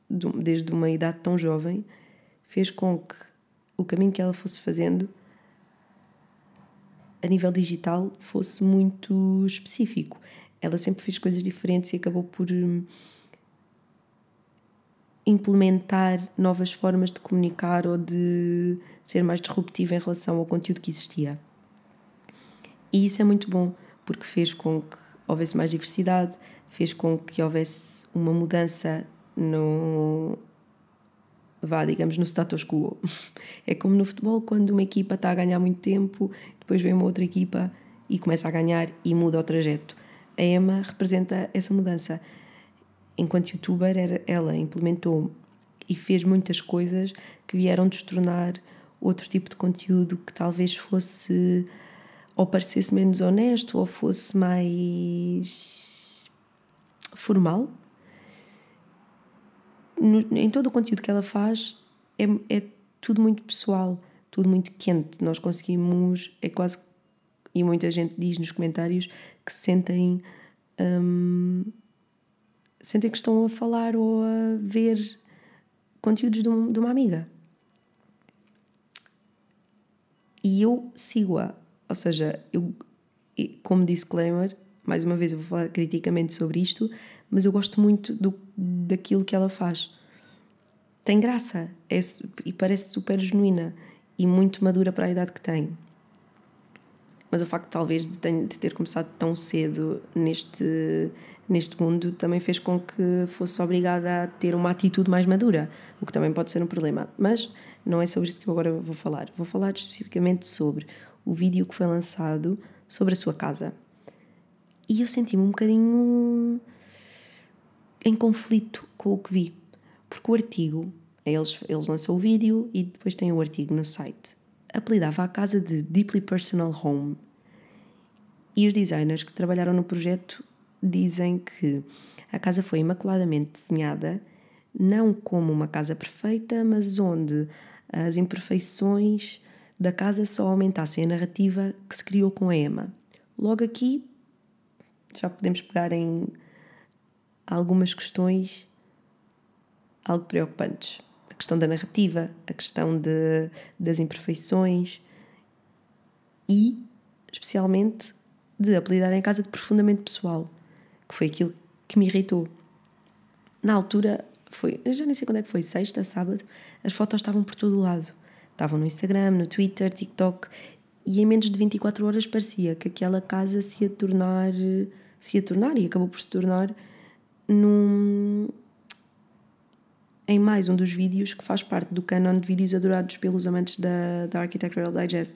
desde uma idade tão jovem, fez com que o caminho que ela fosse fazendo a nível digital fosse muito específico. Ela sempre fez coisas diferentes e acabou por hum, implementar novas formas de comunicar ou de ser mais disruptiva em relação ao conteúdo que existia. E isso é muito bom, porque fez com que houvesse mais diversidade, fez com que houvesse uma mudança no. vá, digamos, no status quo. É como no futebol, quando uma equipa está a ganhar muito tempo, depois vem uma outra equipa e começa a ganhar e muda o trajeto. A Emma representa essa mudança enquanto youtuber, era, ela implementou e fez muitas coisas que vieram destronar outro tipo de conteúdo que talvez fosse ou parecesse menos honesto ou fosse mais formal. No, em todo o conteúdo que ela faz é, é tudo muito pessoal, tudo muito quente. Nós conseguimos, é quase, e muita gente diz nos comentários que se sentem. Hum, sentem que estão a falar ou a ver conteúdos de, um, de uma amiga. E eu sigo-a. Ou seja, eu, como disclaimer, mais uma vez eu vou falar criticamente sobre isto, mas eu gosto muito do, daquilo que ela faz. Tem graça é, e parece super genuína e muito madura para a idade que tem. Mas o facto, talvez, de, ter começado tão cedo neste, neste mundo também fez com que fosse obrigada a ter uma atitude mais madura, o que também pode ser um problema. Mas não é sobre isso que eu agora vou falar. Vou falar especificamente sobre o vídeo que foi lançado sobre a sua casa. E eu senti-me um bocadinho em conflito com o que vi. Porque o artigo, eles, eles lançam o vídeo e depois tem o artigo no site. Apelidava a casa de Deeply Personal Home. E os designers que trabalharam no projeto dizem que a casa foi imaculadamente desenhada, não como uma casa perfeita, mas onde as imperfeições da casa só aumentassem a narrativa que se criou com a Emma. Logo aqui já podemos pegar em algumas questões algo preocupantes. Questão da narrativa, a questão de, das imperfeições e, especialmente, de apelidarem a casa de profundamente pessoal, que foi aquilo que me irritou. Na altura, foi, já nem sei quando é que foi, sexta, sábado, as fotos estavam por todo o lado. Estavam no Instagram, no Twitter, TikTok, e em menos de 24 horas parecia que aquela casa se ia tornar, se ia tornar, e acabou por se tornar, num, em mais um dos vídeos que faz parte do canon de vídeos adorados pelos amantes da, da Architectural Digest.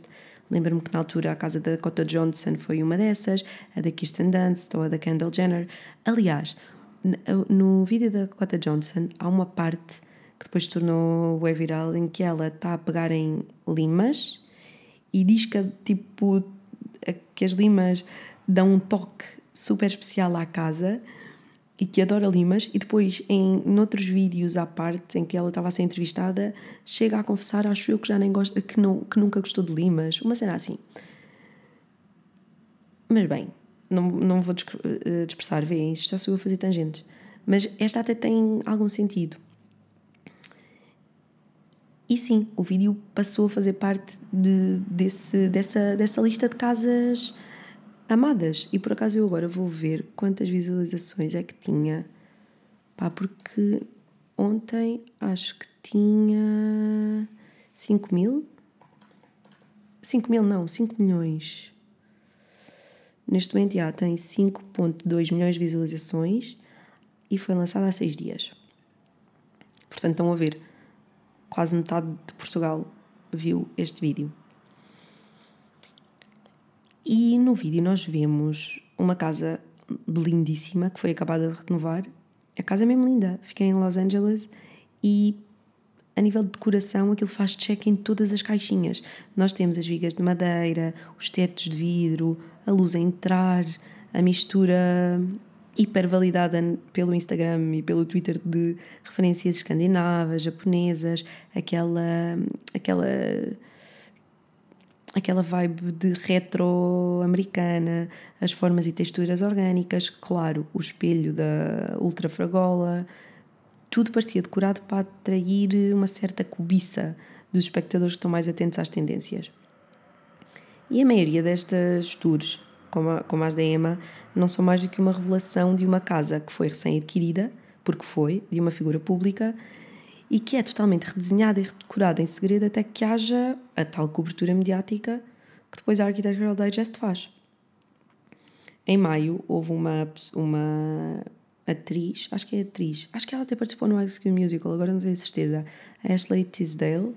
Lembro-me que na altura a casa da Dakota Johnson foi uma dessas, a da Kirsten Dunst ou a da Kendall Jenner. Aliás, no vídeo da Dakota Johnson há uma parte que depois tornou web viral em que ela está a pegar em limas e diz que tipo que as limas dão um toque super especial à casa e que adora limas, e depois em noutros vídeos à parte em que ela estava a ser entrevistada, chega a confessar, acho eu que já nem gosta, que, não, que nunca gostou de limas, uma cena assim. Mas bem, não, não vou eh, dispersar, veem, isto já sou eu a fazer tangentes. Mas esta até tem algum sentido. E sim, o vídeo passou a fazer parte de, desse, dessa, dessa lista de casas amadas. E por acaso eu agora vou ver quantas visualizações é que tinha. Pá, porque ontem acho que tinha 5 mil. 5 mil não, 5 milhões. Neste momento já tem 5.2 milhões de visualizações e foi lançada há 6 dias. Portanto, estão a ver, quase metade de Portugal viu este vídeo. E no vídeo nós vemos uma casa lindíssima que foi acabada de renovar. A casa é mesmo linda. Fiquei em Los Angeles e a nível de decoração aquilo faz check em todas as caixinhas. Nós temos as vigas de madeira, os tetos de vidro, a luz a entrar, a mistura hiper validada pelo Instagram e pelo Twitter de referências escandinavas, japonesas, aquela aquela aquela vibe de retro americana, as formas e texturas orgânicas, claro, o espelho da Ultra Fragola, tudo parecia decorado para atrair uma certa cobiça dos espectadores que estão mais atentos às tendências. E a maioria destas tours, como, a, como as da Emma, não são mais do que uma revelação de uma casa que foi recém-adquirida, porque foi, de uma figura pública, e que é totalmente redesenhada e redecorada em segredo até que haja a tal cobertura mediática que depois a Architectural Digest faz. Em maio houve uma, uma atriz, acho que é atriz, acho que ela até participou no High School Musical, agora não tenho certeza, a Ashley Tisdale,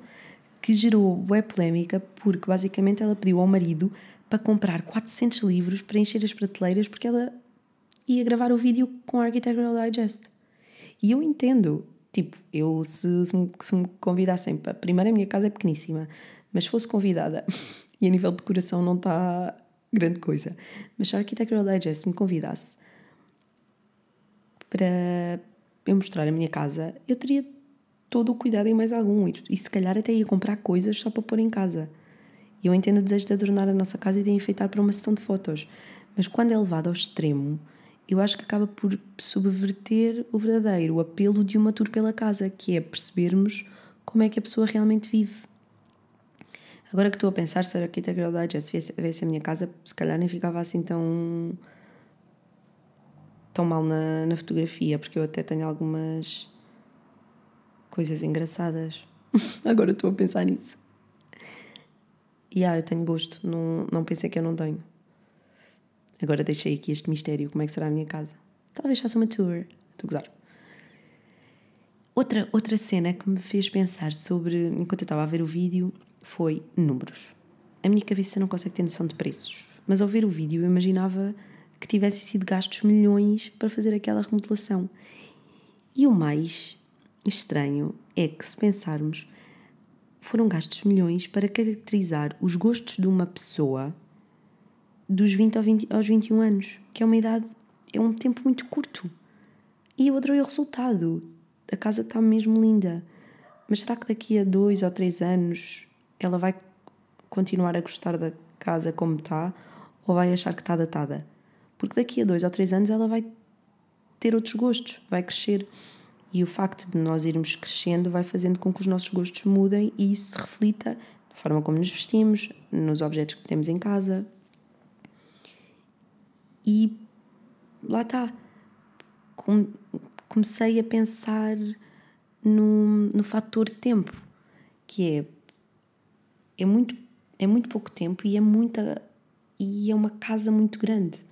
que gerou web polémica porque basicamente ela pediu ao marido para comprar 400 livros para encher as prateleiras porque ela ia gravar o vídeo com a Architectural Digest. E eu entendo, Tipo, eu se, se, me, se me convidassem para. Primeiro, a minha casa é pequeníssima, mas se fosse convidada e a nível de decoração não está grande coisa, mas se a Architectural Digest me convidasse para eu mostrar a minha casa, eu teria todo o cuidado e mais algum. E, e se calhar até ia comprar coisas só para pôr em casa. E eu entendo o desejo de adornar a nossa casa e de enfeitar para uma sessão de fotos. Mas quando é levado ao extremo, eu acho que acaba por subverter o verdadeiro apelo de uma tour pela casa, que é percebermos como é que a pessoa realmente vive. Agora que estou a pensar, se a Architectural Digest viesse a minha casa, se calhar nem ficava assim tão tão mal na, na fotografia, porque eu até tenho algumas coisas engraçadas. Agora estou a pensar nisso. E ah, eu tenho gosto, não, não pensei que eu não tenho. Agora deixei aqui este mistério, como é que será a minha casa. Talvez faça uma tour. Estou a gozar. Outra, outra cena que me fez pensar sobre, enquanto eu estava a ver o vídeo, foi números. A minha cabeça não consegue ter noção de preços, mas ao ver o vídeo eu imaginava que tivessem sido gastos milhões para fazer aquela remodelação. E o mais estranho é que, se pensarmos, foram gastos milhões para caracterizar os gostos de uma pessoa dos 20 aos 21 anos, que é uma idade, é um tempo muito curto. E outro é o resultado. A casa está mesmo linda. Mas será que daqui a dois ou três anos ela vai continuar a gostar da casa como está ou vai achar que está datada? Porque daqui a dois ou três anos ela vai ter outros gostos, vai crescer. E o facto de nós irmos crescendo vai fazendo com que os nossos gostos mudem e isso se reflita na forma como nos vestimos, nos objetos que temos em casa. E lá está. Comecei a pensar no, no fator tempo, que é, é, muito, é muito pouco tempo e é muita e é uma casa muito grande.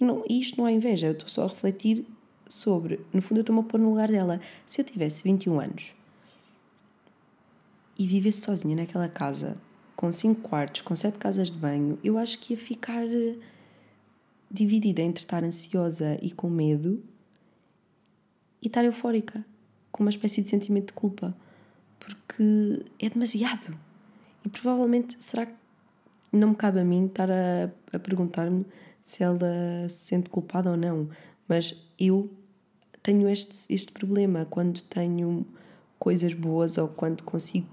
E não, isto não é inveja, eu estou só a refletir sobre. No fundo, eu estou-me a pôr no lugar dela. Se eu tivesse 21 anos e vivesse sozinha naquela casa, com 5 quartos, com 7 casas de banho, eu acho que ia ficar dividida entre estar ansiosa e com medo e estar eufórica, com uma espécie de sentimento de culpa, porque é demasiado. E provavelmente será que não me cabe a mim estar a, a perguntar-me se ela se sente culpada ou não, mas eu tenho este, este problema quando tenho coisas boas ou quando consigo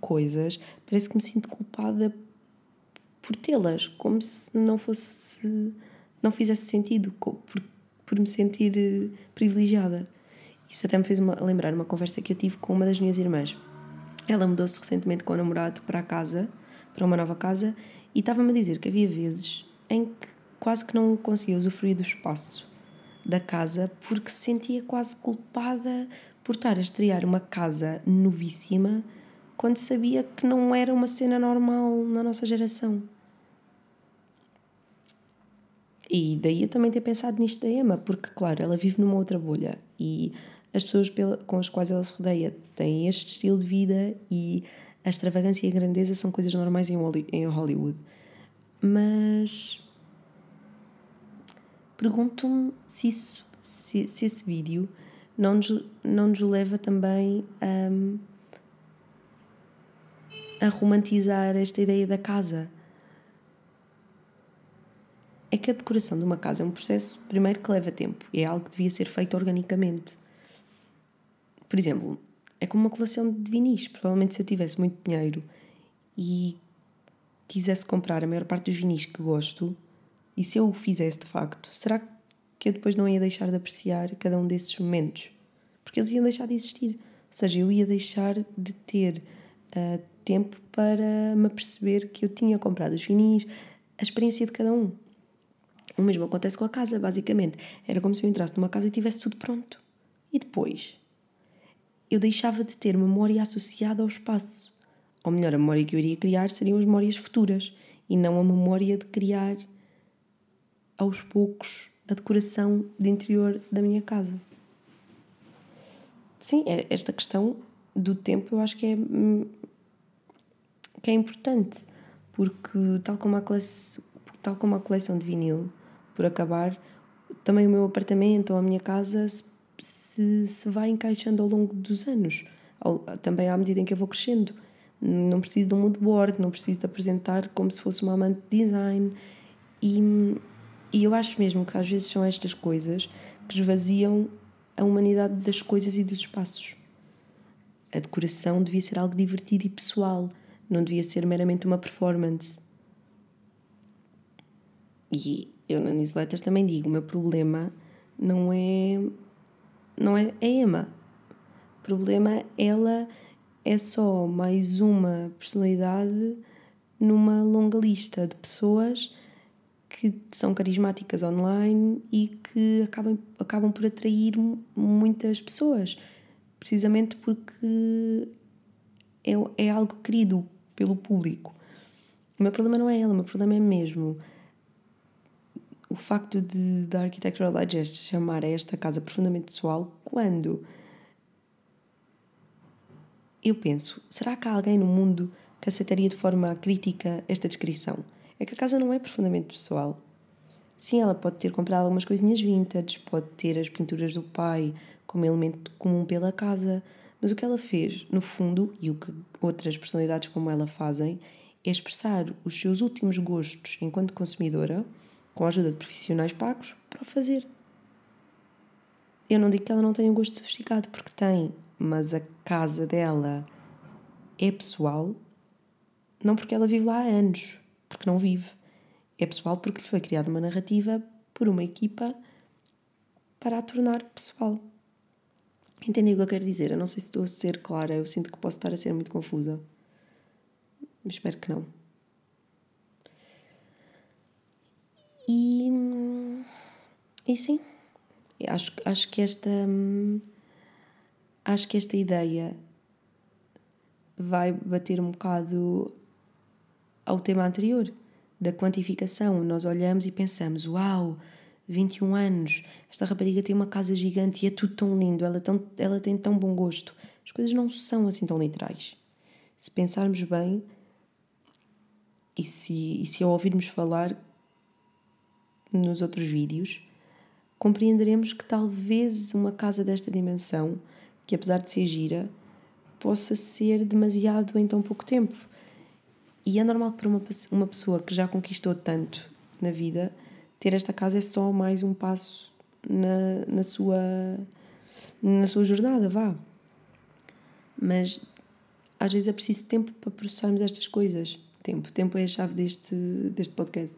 coisas, parece que me sinto culpada por tê-las, como se não fosse, não fizesse sentido, por, por me sentir eh, privilegiada. Isso até me fez uma, lembrar uma conversa que eu tive com uma das minhas irmãs. Ela mudou-se recentemente com o namorado para a casa, para uma nova casa, e estava-me a dizer que havia vezes em que quase que não conseguia usufruir do espaço da casa porque se sentia quase culpada por estar a estrear uma casa novíssima quando sabia que não era uma cena normal na nossa geração. E daí eu também ter pensado nisto da Emma, porque, claro, ela vive numa outra bolha e as pessoas com as quais ela se rodeia têm este estilo de vida e a extravagância e a grandeza são coisas normais em Hollywood. Mas pergunto-me se, isso, se, se esse vídeo não nos, não nos leva também a, a romantizar esta ideia da casa. É que a decoração de uma casa é um processo, primeiro, que leva tempo, é algo que devia ser feito organicamente. Por exemplo, é como uma coleção de vinis. Provavelmente, se eu tivesse muito dinheiro e quisesse comprar a maior parte dos vinis que gosto, e se eu o fizesse de facto, será que eu depois não ia deixar de apreciar cada um desses momentos? Porque eles iam deixar de existir. Ou seja, eu ia deixar de ter uh, tempo para me perceber que eu tinha comprado os finis, a experiência de cada um. O mesmo acontece com a casa, basicamente. Era como se eu entrasse numa casa e tivesse tudo pronto. E depois? Eu deixava de ter memória associada ao espaço. Ou melhor, a memória que eu iria criar seriam as memórias futuras e não a memória de criar aos poucos a decoração de interior da minha casa. Sim, é, esta questão do tempo eu acho que é, hum, que é importante, porque tal como, a coleção, tal como a coleção de vinil, por acabar, também o meu apartamento ou a minha casa se, se, se vai encaixando ao longo dos anos, também à medida em que eu vou crescendo. Não preciso de um moodboard, não preciso de apresentar como se fosse uma amante de design. E e eu acho mesmo que às vezes são estas coisas que esvaziam a humanidade das coisas e dos espaços. A decoração devia ser algo divertido e pessoal, não devia ser meramente uma performance. E eu na newsletter também digo: o meu problema não é. não é a Emma. O problema, ela é só mais uma personalidade numa longa lista de pessoas que são carismáticas online e que acabam, acabam por atrair muitas pessoas, precisamente porque é, é algo querido pelo público. O meu problema não é ela, o meu problema é mesmo o facto de da Architectural Digest chamar a esta casa profundamente pessoal quando eu penso, será que há alguém no mundo que aceitaria de forma crítica esta descrição? é que a casa não é profundamente pessoal. Sim, ela pode ter comprado algumas coisinhas vintage, pode ter as pinturas do pai como elemento comum pela casa, mas o que ela fez, no fundo, e o que outras personalidades como ela fazem, é expressar os seus últimos gostos enquanto consumidora, com a ajuda de profissionais pagos, para o fazer. Eu não digo que ela não tenha um gosto sofisticado, porque tem, mas a casa dela é pessoal, não porque ela vive lá há anos, porque não vive. É pessoal porque lhe foi criada uma narrativa por uma equipa para a tornar pessoal. Entendem o que eu quero dizer? Eu não sei se estou a ser clara, eu sinto que posso estar a ser muito confusa. Espero que não. E sim, acho, acho que esta acho que esta ideia vai bater um bocado ao tema anterior da quantificação. Nós olhamos e pensamos: Uau, 21 anos, esta rapariga tem uma casa gigante e é tudo tão lindo, ela, tão, ela tem tão bom gosto. As coisas não são assim tão literais. Se pensarmos bem e se, e se ouvirmos falar nos outros vídeos, compreenderemos que talvez uma casa desta dimensão, que apesar de ser gira, possa ser demasiado em tão pouco tempo. E é normal para uma, uma pessoa que já conquistou tanto na vida, ter esta casa é só mais um passo na, na, sua, na sua jornada, vá. Mas às vezes é preciso tempo para processarmos estas coisas. Tempo. Tempo é a chave deste, deste podcast.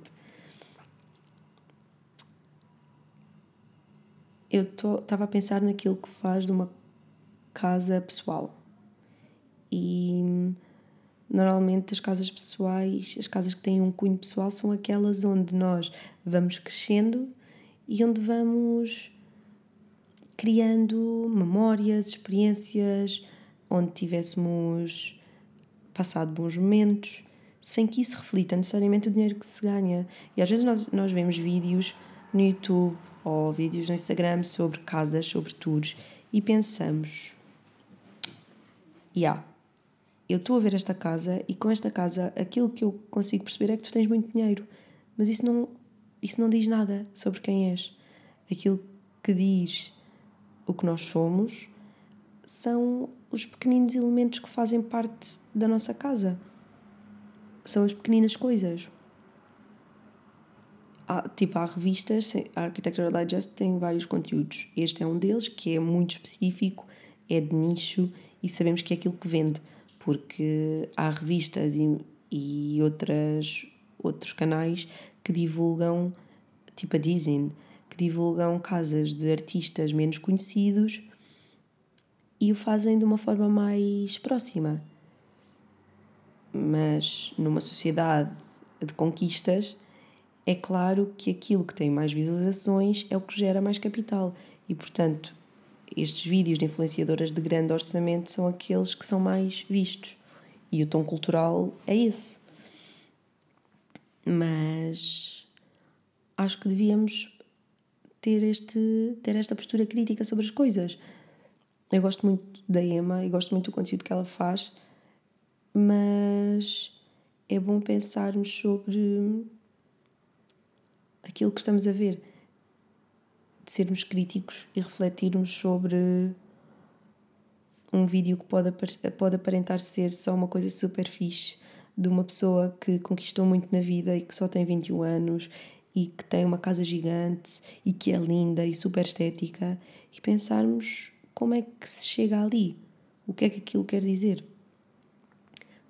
Eu estava a pensar naquilo que faz de uma casa pessoal. E Normalmente, as casas pessoais, as casas que têm um cunho pessoal, são aquelas onde nós vamos crescendo e onde vamos criando memórias, experiências, onde tivéssemos passado bons momentos, sem que isso reflita necessariamente o dinheiro que se ganha. E às vezes nós, nós vemos vídeos no YouTube ou vídeos no Instagram sobre casas, sobre tours, e pensamos: yeah, eu estou a ver esta casa e com esta casa aquilo que eu consigo perceber é que tu tens muito dinheiro, mas isso não, isso não diz nada sobre quem és. Aquilo que diz o que nós somos são os pequeninos elementos que fazem parte da nossa casa. São as pequeninas coisas. Há, tipo, há revistas, a Architectural Digest tem vários conteúdos. Este é um deles que é muito específico, é de nicho e sabemos que é aquilo que vende porque há revistas e, e outras, outros canais que divulgam, tipo a Disney, que divulgam casas de artistas menos conhecidos e o fazem de uma forma mais próxima. Mas numa sociedade de conquistas, é claro que aquilo que tem mais visualizações é o que gera mais capital e, portanto, estes vídeos de influenciadoras de grande orçamento são aqueles que são mais vistos. E o tom cultural é esse. Mas acho que devíamos ter, este, ter esta postura crítica sobre as coisas. Eu gosto muito da Emma e gosto muito do conteúdo que ela faz, mas é bom pensarmos sobre aquilo que estamos a ver de sermos críticos e refletirmos sobre um vídeo que pode, pode aparentar ser só uma coisa super fixe de uma pessoa que conquistou muito na vida e que só tem 21 anos e que tem uma casa gigante e que é linda e super estética e pensarmos como é que se chega ali, o que é que aquilo quer dizer.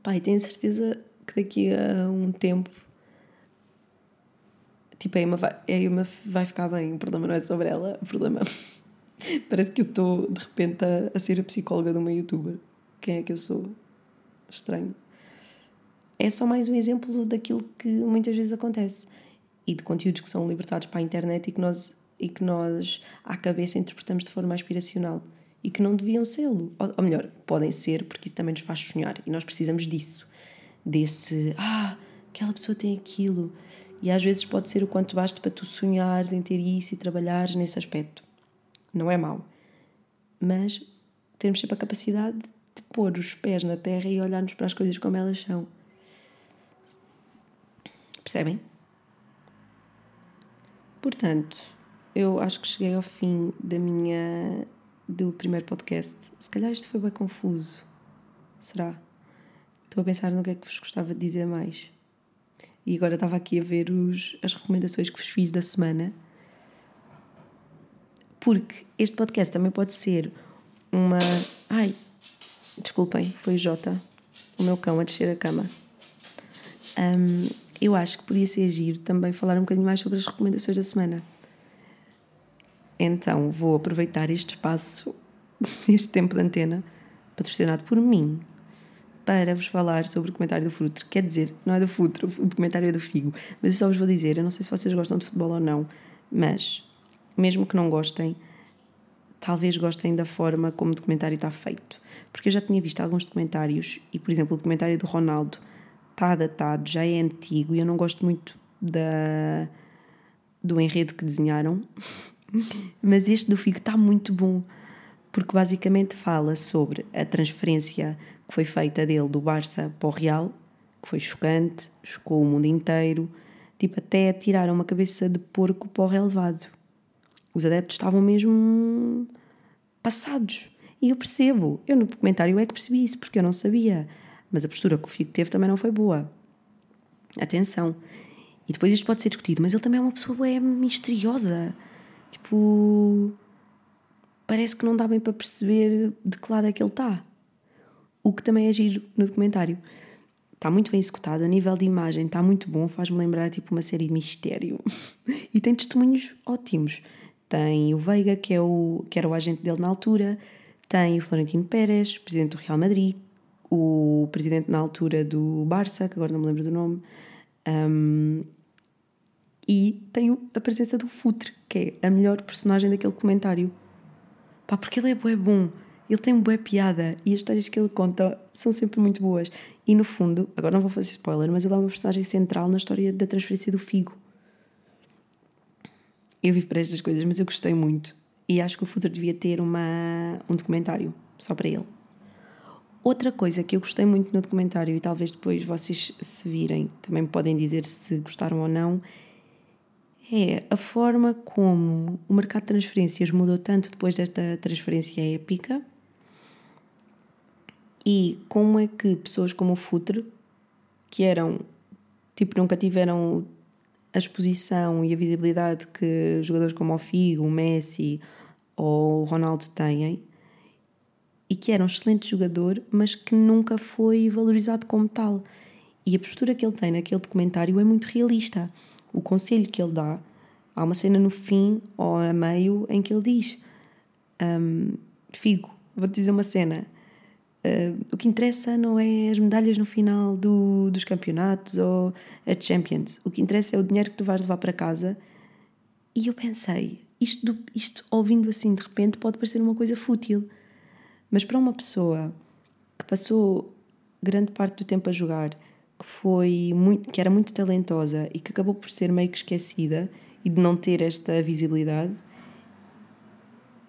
Pai, tenho certeza que daqui a um tempo tipo, a Emma, vai, a Emma vai ficar bem, o problema não é sobre ela, o problema. Parece que eu estou de repente a, a ser a psicóloga de uma youtuber. Quem é que eu sou? Estranho. É só mais um exemplo daquilo que muitas vezes acontece e de conteúdos que são libertados para a internet e que nós, e que nós à cabeça interpretamos de forma aspiracional e que não deviam sê-lo. Ou, ou melhor, podem ser porque isso também nos faz sonhar e nós precisamos disso. Desse, ah, aquela pessoa tem aquilo e às vezes pode ser o quanto basta para tu sonhares em ter isso e trabalhares nesse aspecto. Não é mau. Mas temos sempre a capacidade de pôr os pés na terra e olharmos para as coisas como elas são. Percebem? Portanto, eu acho que cheguei ao fim da minha do primeiro podcast. Se calhar isto foi bem confuso. Será? Estou a pensar no que é que vos gostava de dizer mais. E agora estava aqui a ver os, as recomendações que vos fiz da semana. Porque este podcast também pode ser uma. Ai, desculpem, foi o Jota, o meu cão, a descer a cama. Um, eu acho que podia ser giro também falar um bocadinho mais sobre as recomendações da semana. Então vou aproveitar este espaço, este tempo de antena, patrocinado por mim, para vos falar sobre o documentário do Futre. Quer dizer, não é do Futre, o documentário é do Figo. Mas eu só vos vou dizer, eu não sei se vocês gostam de futebol ou não, mas mesmo que não gostem, talvez gostem da forma como o documentário está feito. Porque eu já tinha visto alguns documentários, e por exemplo, o documentário do Ronaldo está datado, já é antigo, e eu não gosto muito da, do enredo que desenharam. Mas este do Figo está muito bom, porque basicamente fala sobre a transferência que foi feita dele do Barça para o Real, que foi chocante, chocou o mundo inteiro, tipo até tiraram uma cabeça de porco para o relevado. Os adeptos estavam mesmo passados. E eu percebo, eu no documentário é que percebi isso, porque eu não sabia. Mas a postura que o Figo teve também não foi boa. Atenção. E depois isto pode ser discutido, mas ele também é uma pessoa é misteriosa. Tipo, parece que não dá bem para perceber de que lado é que ele está. O que também é giro no documentário. Está muito bem executado, a nível de imagem está muito bom, faz-me lembrar tipo uma série de mistério. e tem testemunhos ótimos. Tem o Veiga, que, é o, que era o agente dele na altura, tem o Florentino Pérez, presidente do Real Madrid, o presidente na altura do Barça, que agora não me lembro do nome, um, e tem a presença do Futre, que é a melhor personagem daquele comentário. Pá, porque ele é bom, ele tem bué piada e as histórias que ele conta são sempre muito boas. E no fundo, agora não vou fazer spoiler, mas ele é uma personagem central na história da transferência do Figo. Eu vivo para estas coisas, mas eu gostei muito. E acho que o Futre devia ter uma, um documentário só para ele. Outra coisa que eu gostei muito no documentário, e talvez depois vocês se virem, também podem dizer se gostaram ou não, é a forma como o mercado de transferências mudou tanto depois desta transferência épica e como é que pessoas como o Futre, que eram, tipo, nunca tiveram a exposição e a visibilidade que jogadores como o Figo, o Messi ou o Ronaldo têm, e que era um excelente jogador, mas que nunca foi valorizado como tal. E a postura que ele tem naquele documentário é muito realista o conselho que ele dá, há uma cena no fim ou a meio em que ele diz: um, Figo, vou-te dizer uma cena. Uh, o que interessa não é as medalhas no final do, dos campeonatos ou a Champions. O que interessa é o dinheiro que tu vais levar para casa. E eu pensei, isto, isto ouvindo assim de repente pode parecer uma coisa fútil, mas para uma pessoa que passou grande parte do tempo a jogar, que foi muito, que era muito talentosa e que acabou por ser meio que esquecida e de não ter esta visibilidade,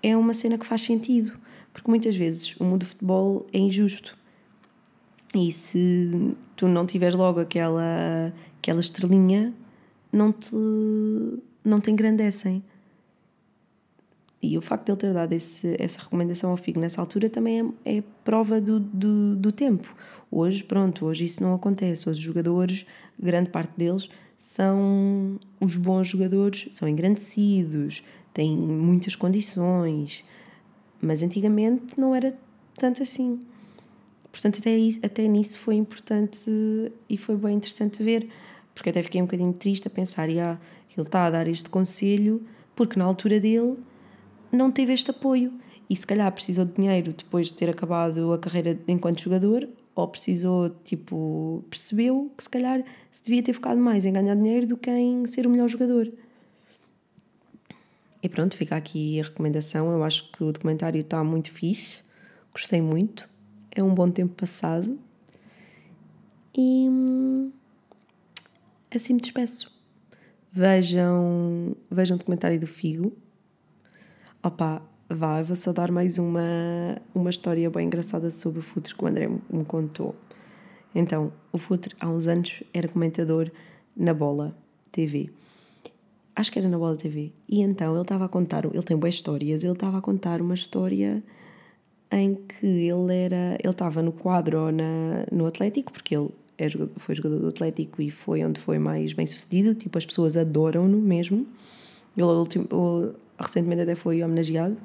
é uma cena que faz sentido, porque muitas vezes o mundo do futebol é injusto. E se tu não tiveres logo aquela, aquela estrelinha, não te, não te engrandecem. E o facto de ele ter dado esse, essa recomendação ao Figo nessa altura também é, é prova do, do, do, tempo. Hoje, pronto, hoje isso não acontece. Os jogadores, grande parte deles, são os bons jogadores, são engrandecidos, têm muitas condições. Mas antigamente não era tanto assim. Portanto, até, até nisso foi importante e foi bem interessante ver, porque até fiquei um bocadinho triste a pensar, ah, ele está a dar este conselho, porque na altura dele não teve este apoio e se calhar precisou de dinheiro depois de ter acabado a carreira enquanto jogador ou precisou, tipo, percebeu que se calhar se devia ter focado mais em ganhar dinheiro do que em ser o melhor jogador. E pronto, fica aqui a recomendação. Eu acho que o documentário está muito fixe, gostei muito, é um bom tempo passado e assim me despeço. Vejam, vejam o documentário do Figo, Opa, vá, vou só dar mais uma, uma história bem engraçada sobre o Futre que o André me contou. Então, o Futre há uns anos era comentador na Bola TV acho que era na Bola TV. E então ele estava a contar, ele tem boas histórias, ele estava a contar uma história em que ele era, ele estava no quadro na, no Atlético, porque ele é jogador, foi jogador do Atlético e foi onde foi mais bem sucedido, tipo, as pessoas adoram-no mesmo. Ele recentemente até foi homenageado.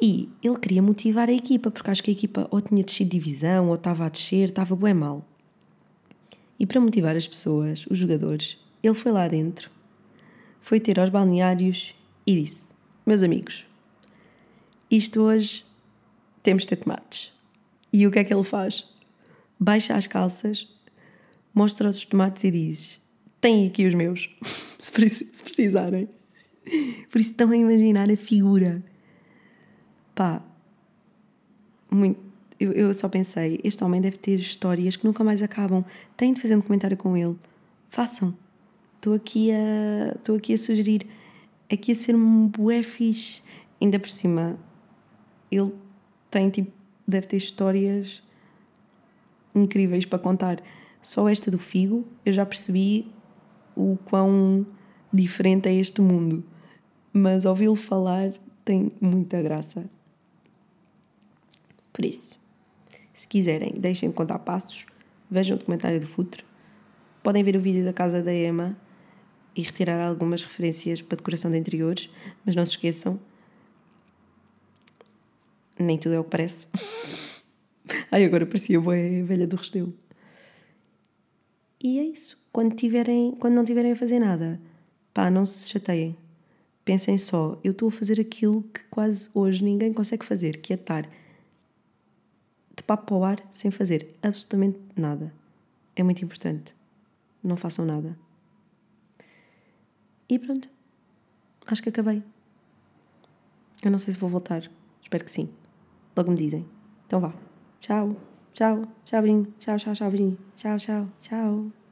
E ele queria motivar a equipa, porque acho que a equipa ou tinha descido divisão, ou estava a descer, estava bem mal. E para motivar as pessoas, os jogadores, ele foi lá dentro, foi ter aos balneários e disse: Meus amigos, isto hoje temos de ter tomates. E o que é que ele faz? Baixa as calças, mostra os tomates e diz: Tem aqui os meus, se precisarem. Por isso estão a imaginar a figura. Pá, muito. Eu, eu só pensei, este homem deve ter histórias que nunca mais acabam. Tem de fazer um comentário com ele. Façam. Estou aqui a. Estou aqui a sugerir. Aqui a ser um bué fixe. Ainda por cima, ele tem tipo. Deve ter histórias incríveis para contar. Só esta do Figo, eu já percebi o quão diferente é este mundo. Mas ouvi-lo falar tem muita graça. Por isso, se quiserem, deixem de contar passos, vejam o documentário do Futre, podem ver o vídeo da casa da Emma e retirar algumas referências para decoração de interiores, mas não se esqueçam, nem tudo é o que parece. Ai, agora parecia boa velha do Restelo. E é isso. Quando, tiverem, quando não tiverem a fazer nada, pá, não se chateiem. Pensem só, eu estou a fazer aquilo que quase hoje ninguém consegue fazer, que é estar de papo para o ar sem fazer absolutamente nada. É muito importante. Não façam nada. E pronto. Acho que acabei. Eu não sei se vou voltar. Espero que sim. Logo me dizem. Então vá. Tchau. Tchau. Tchau, Tchau, tchau, tchau, Tchau, tchau, tchau.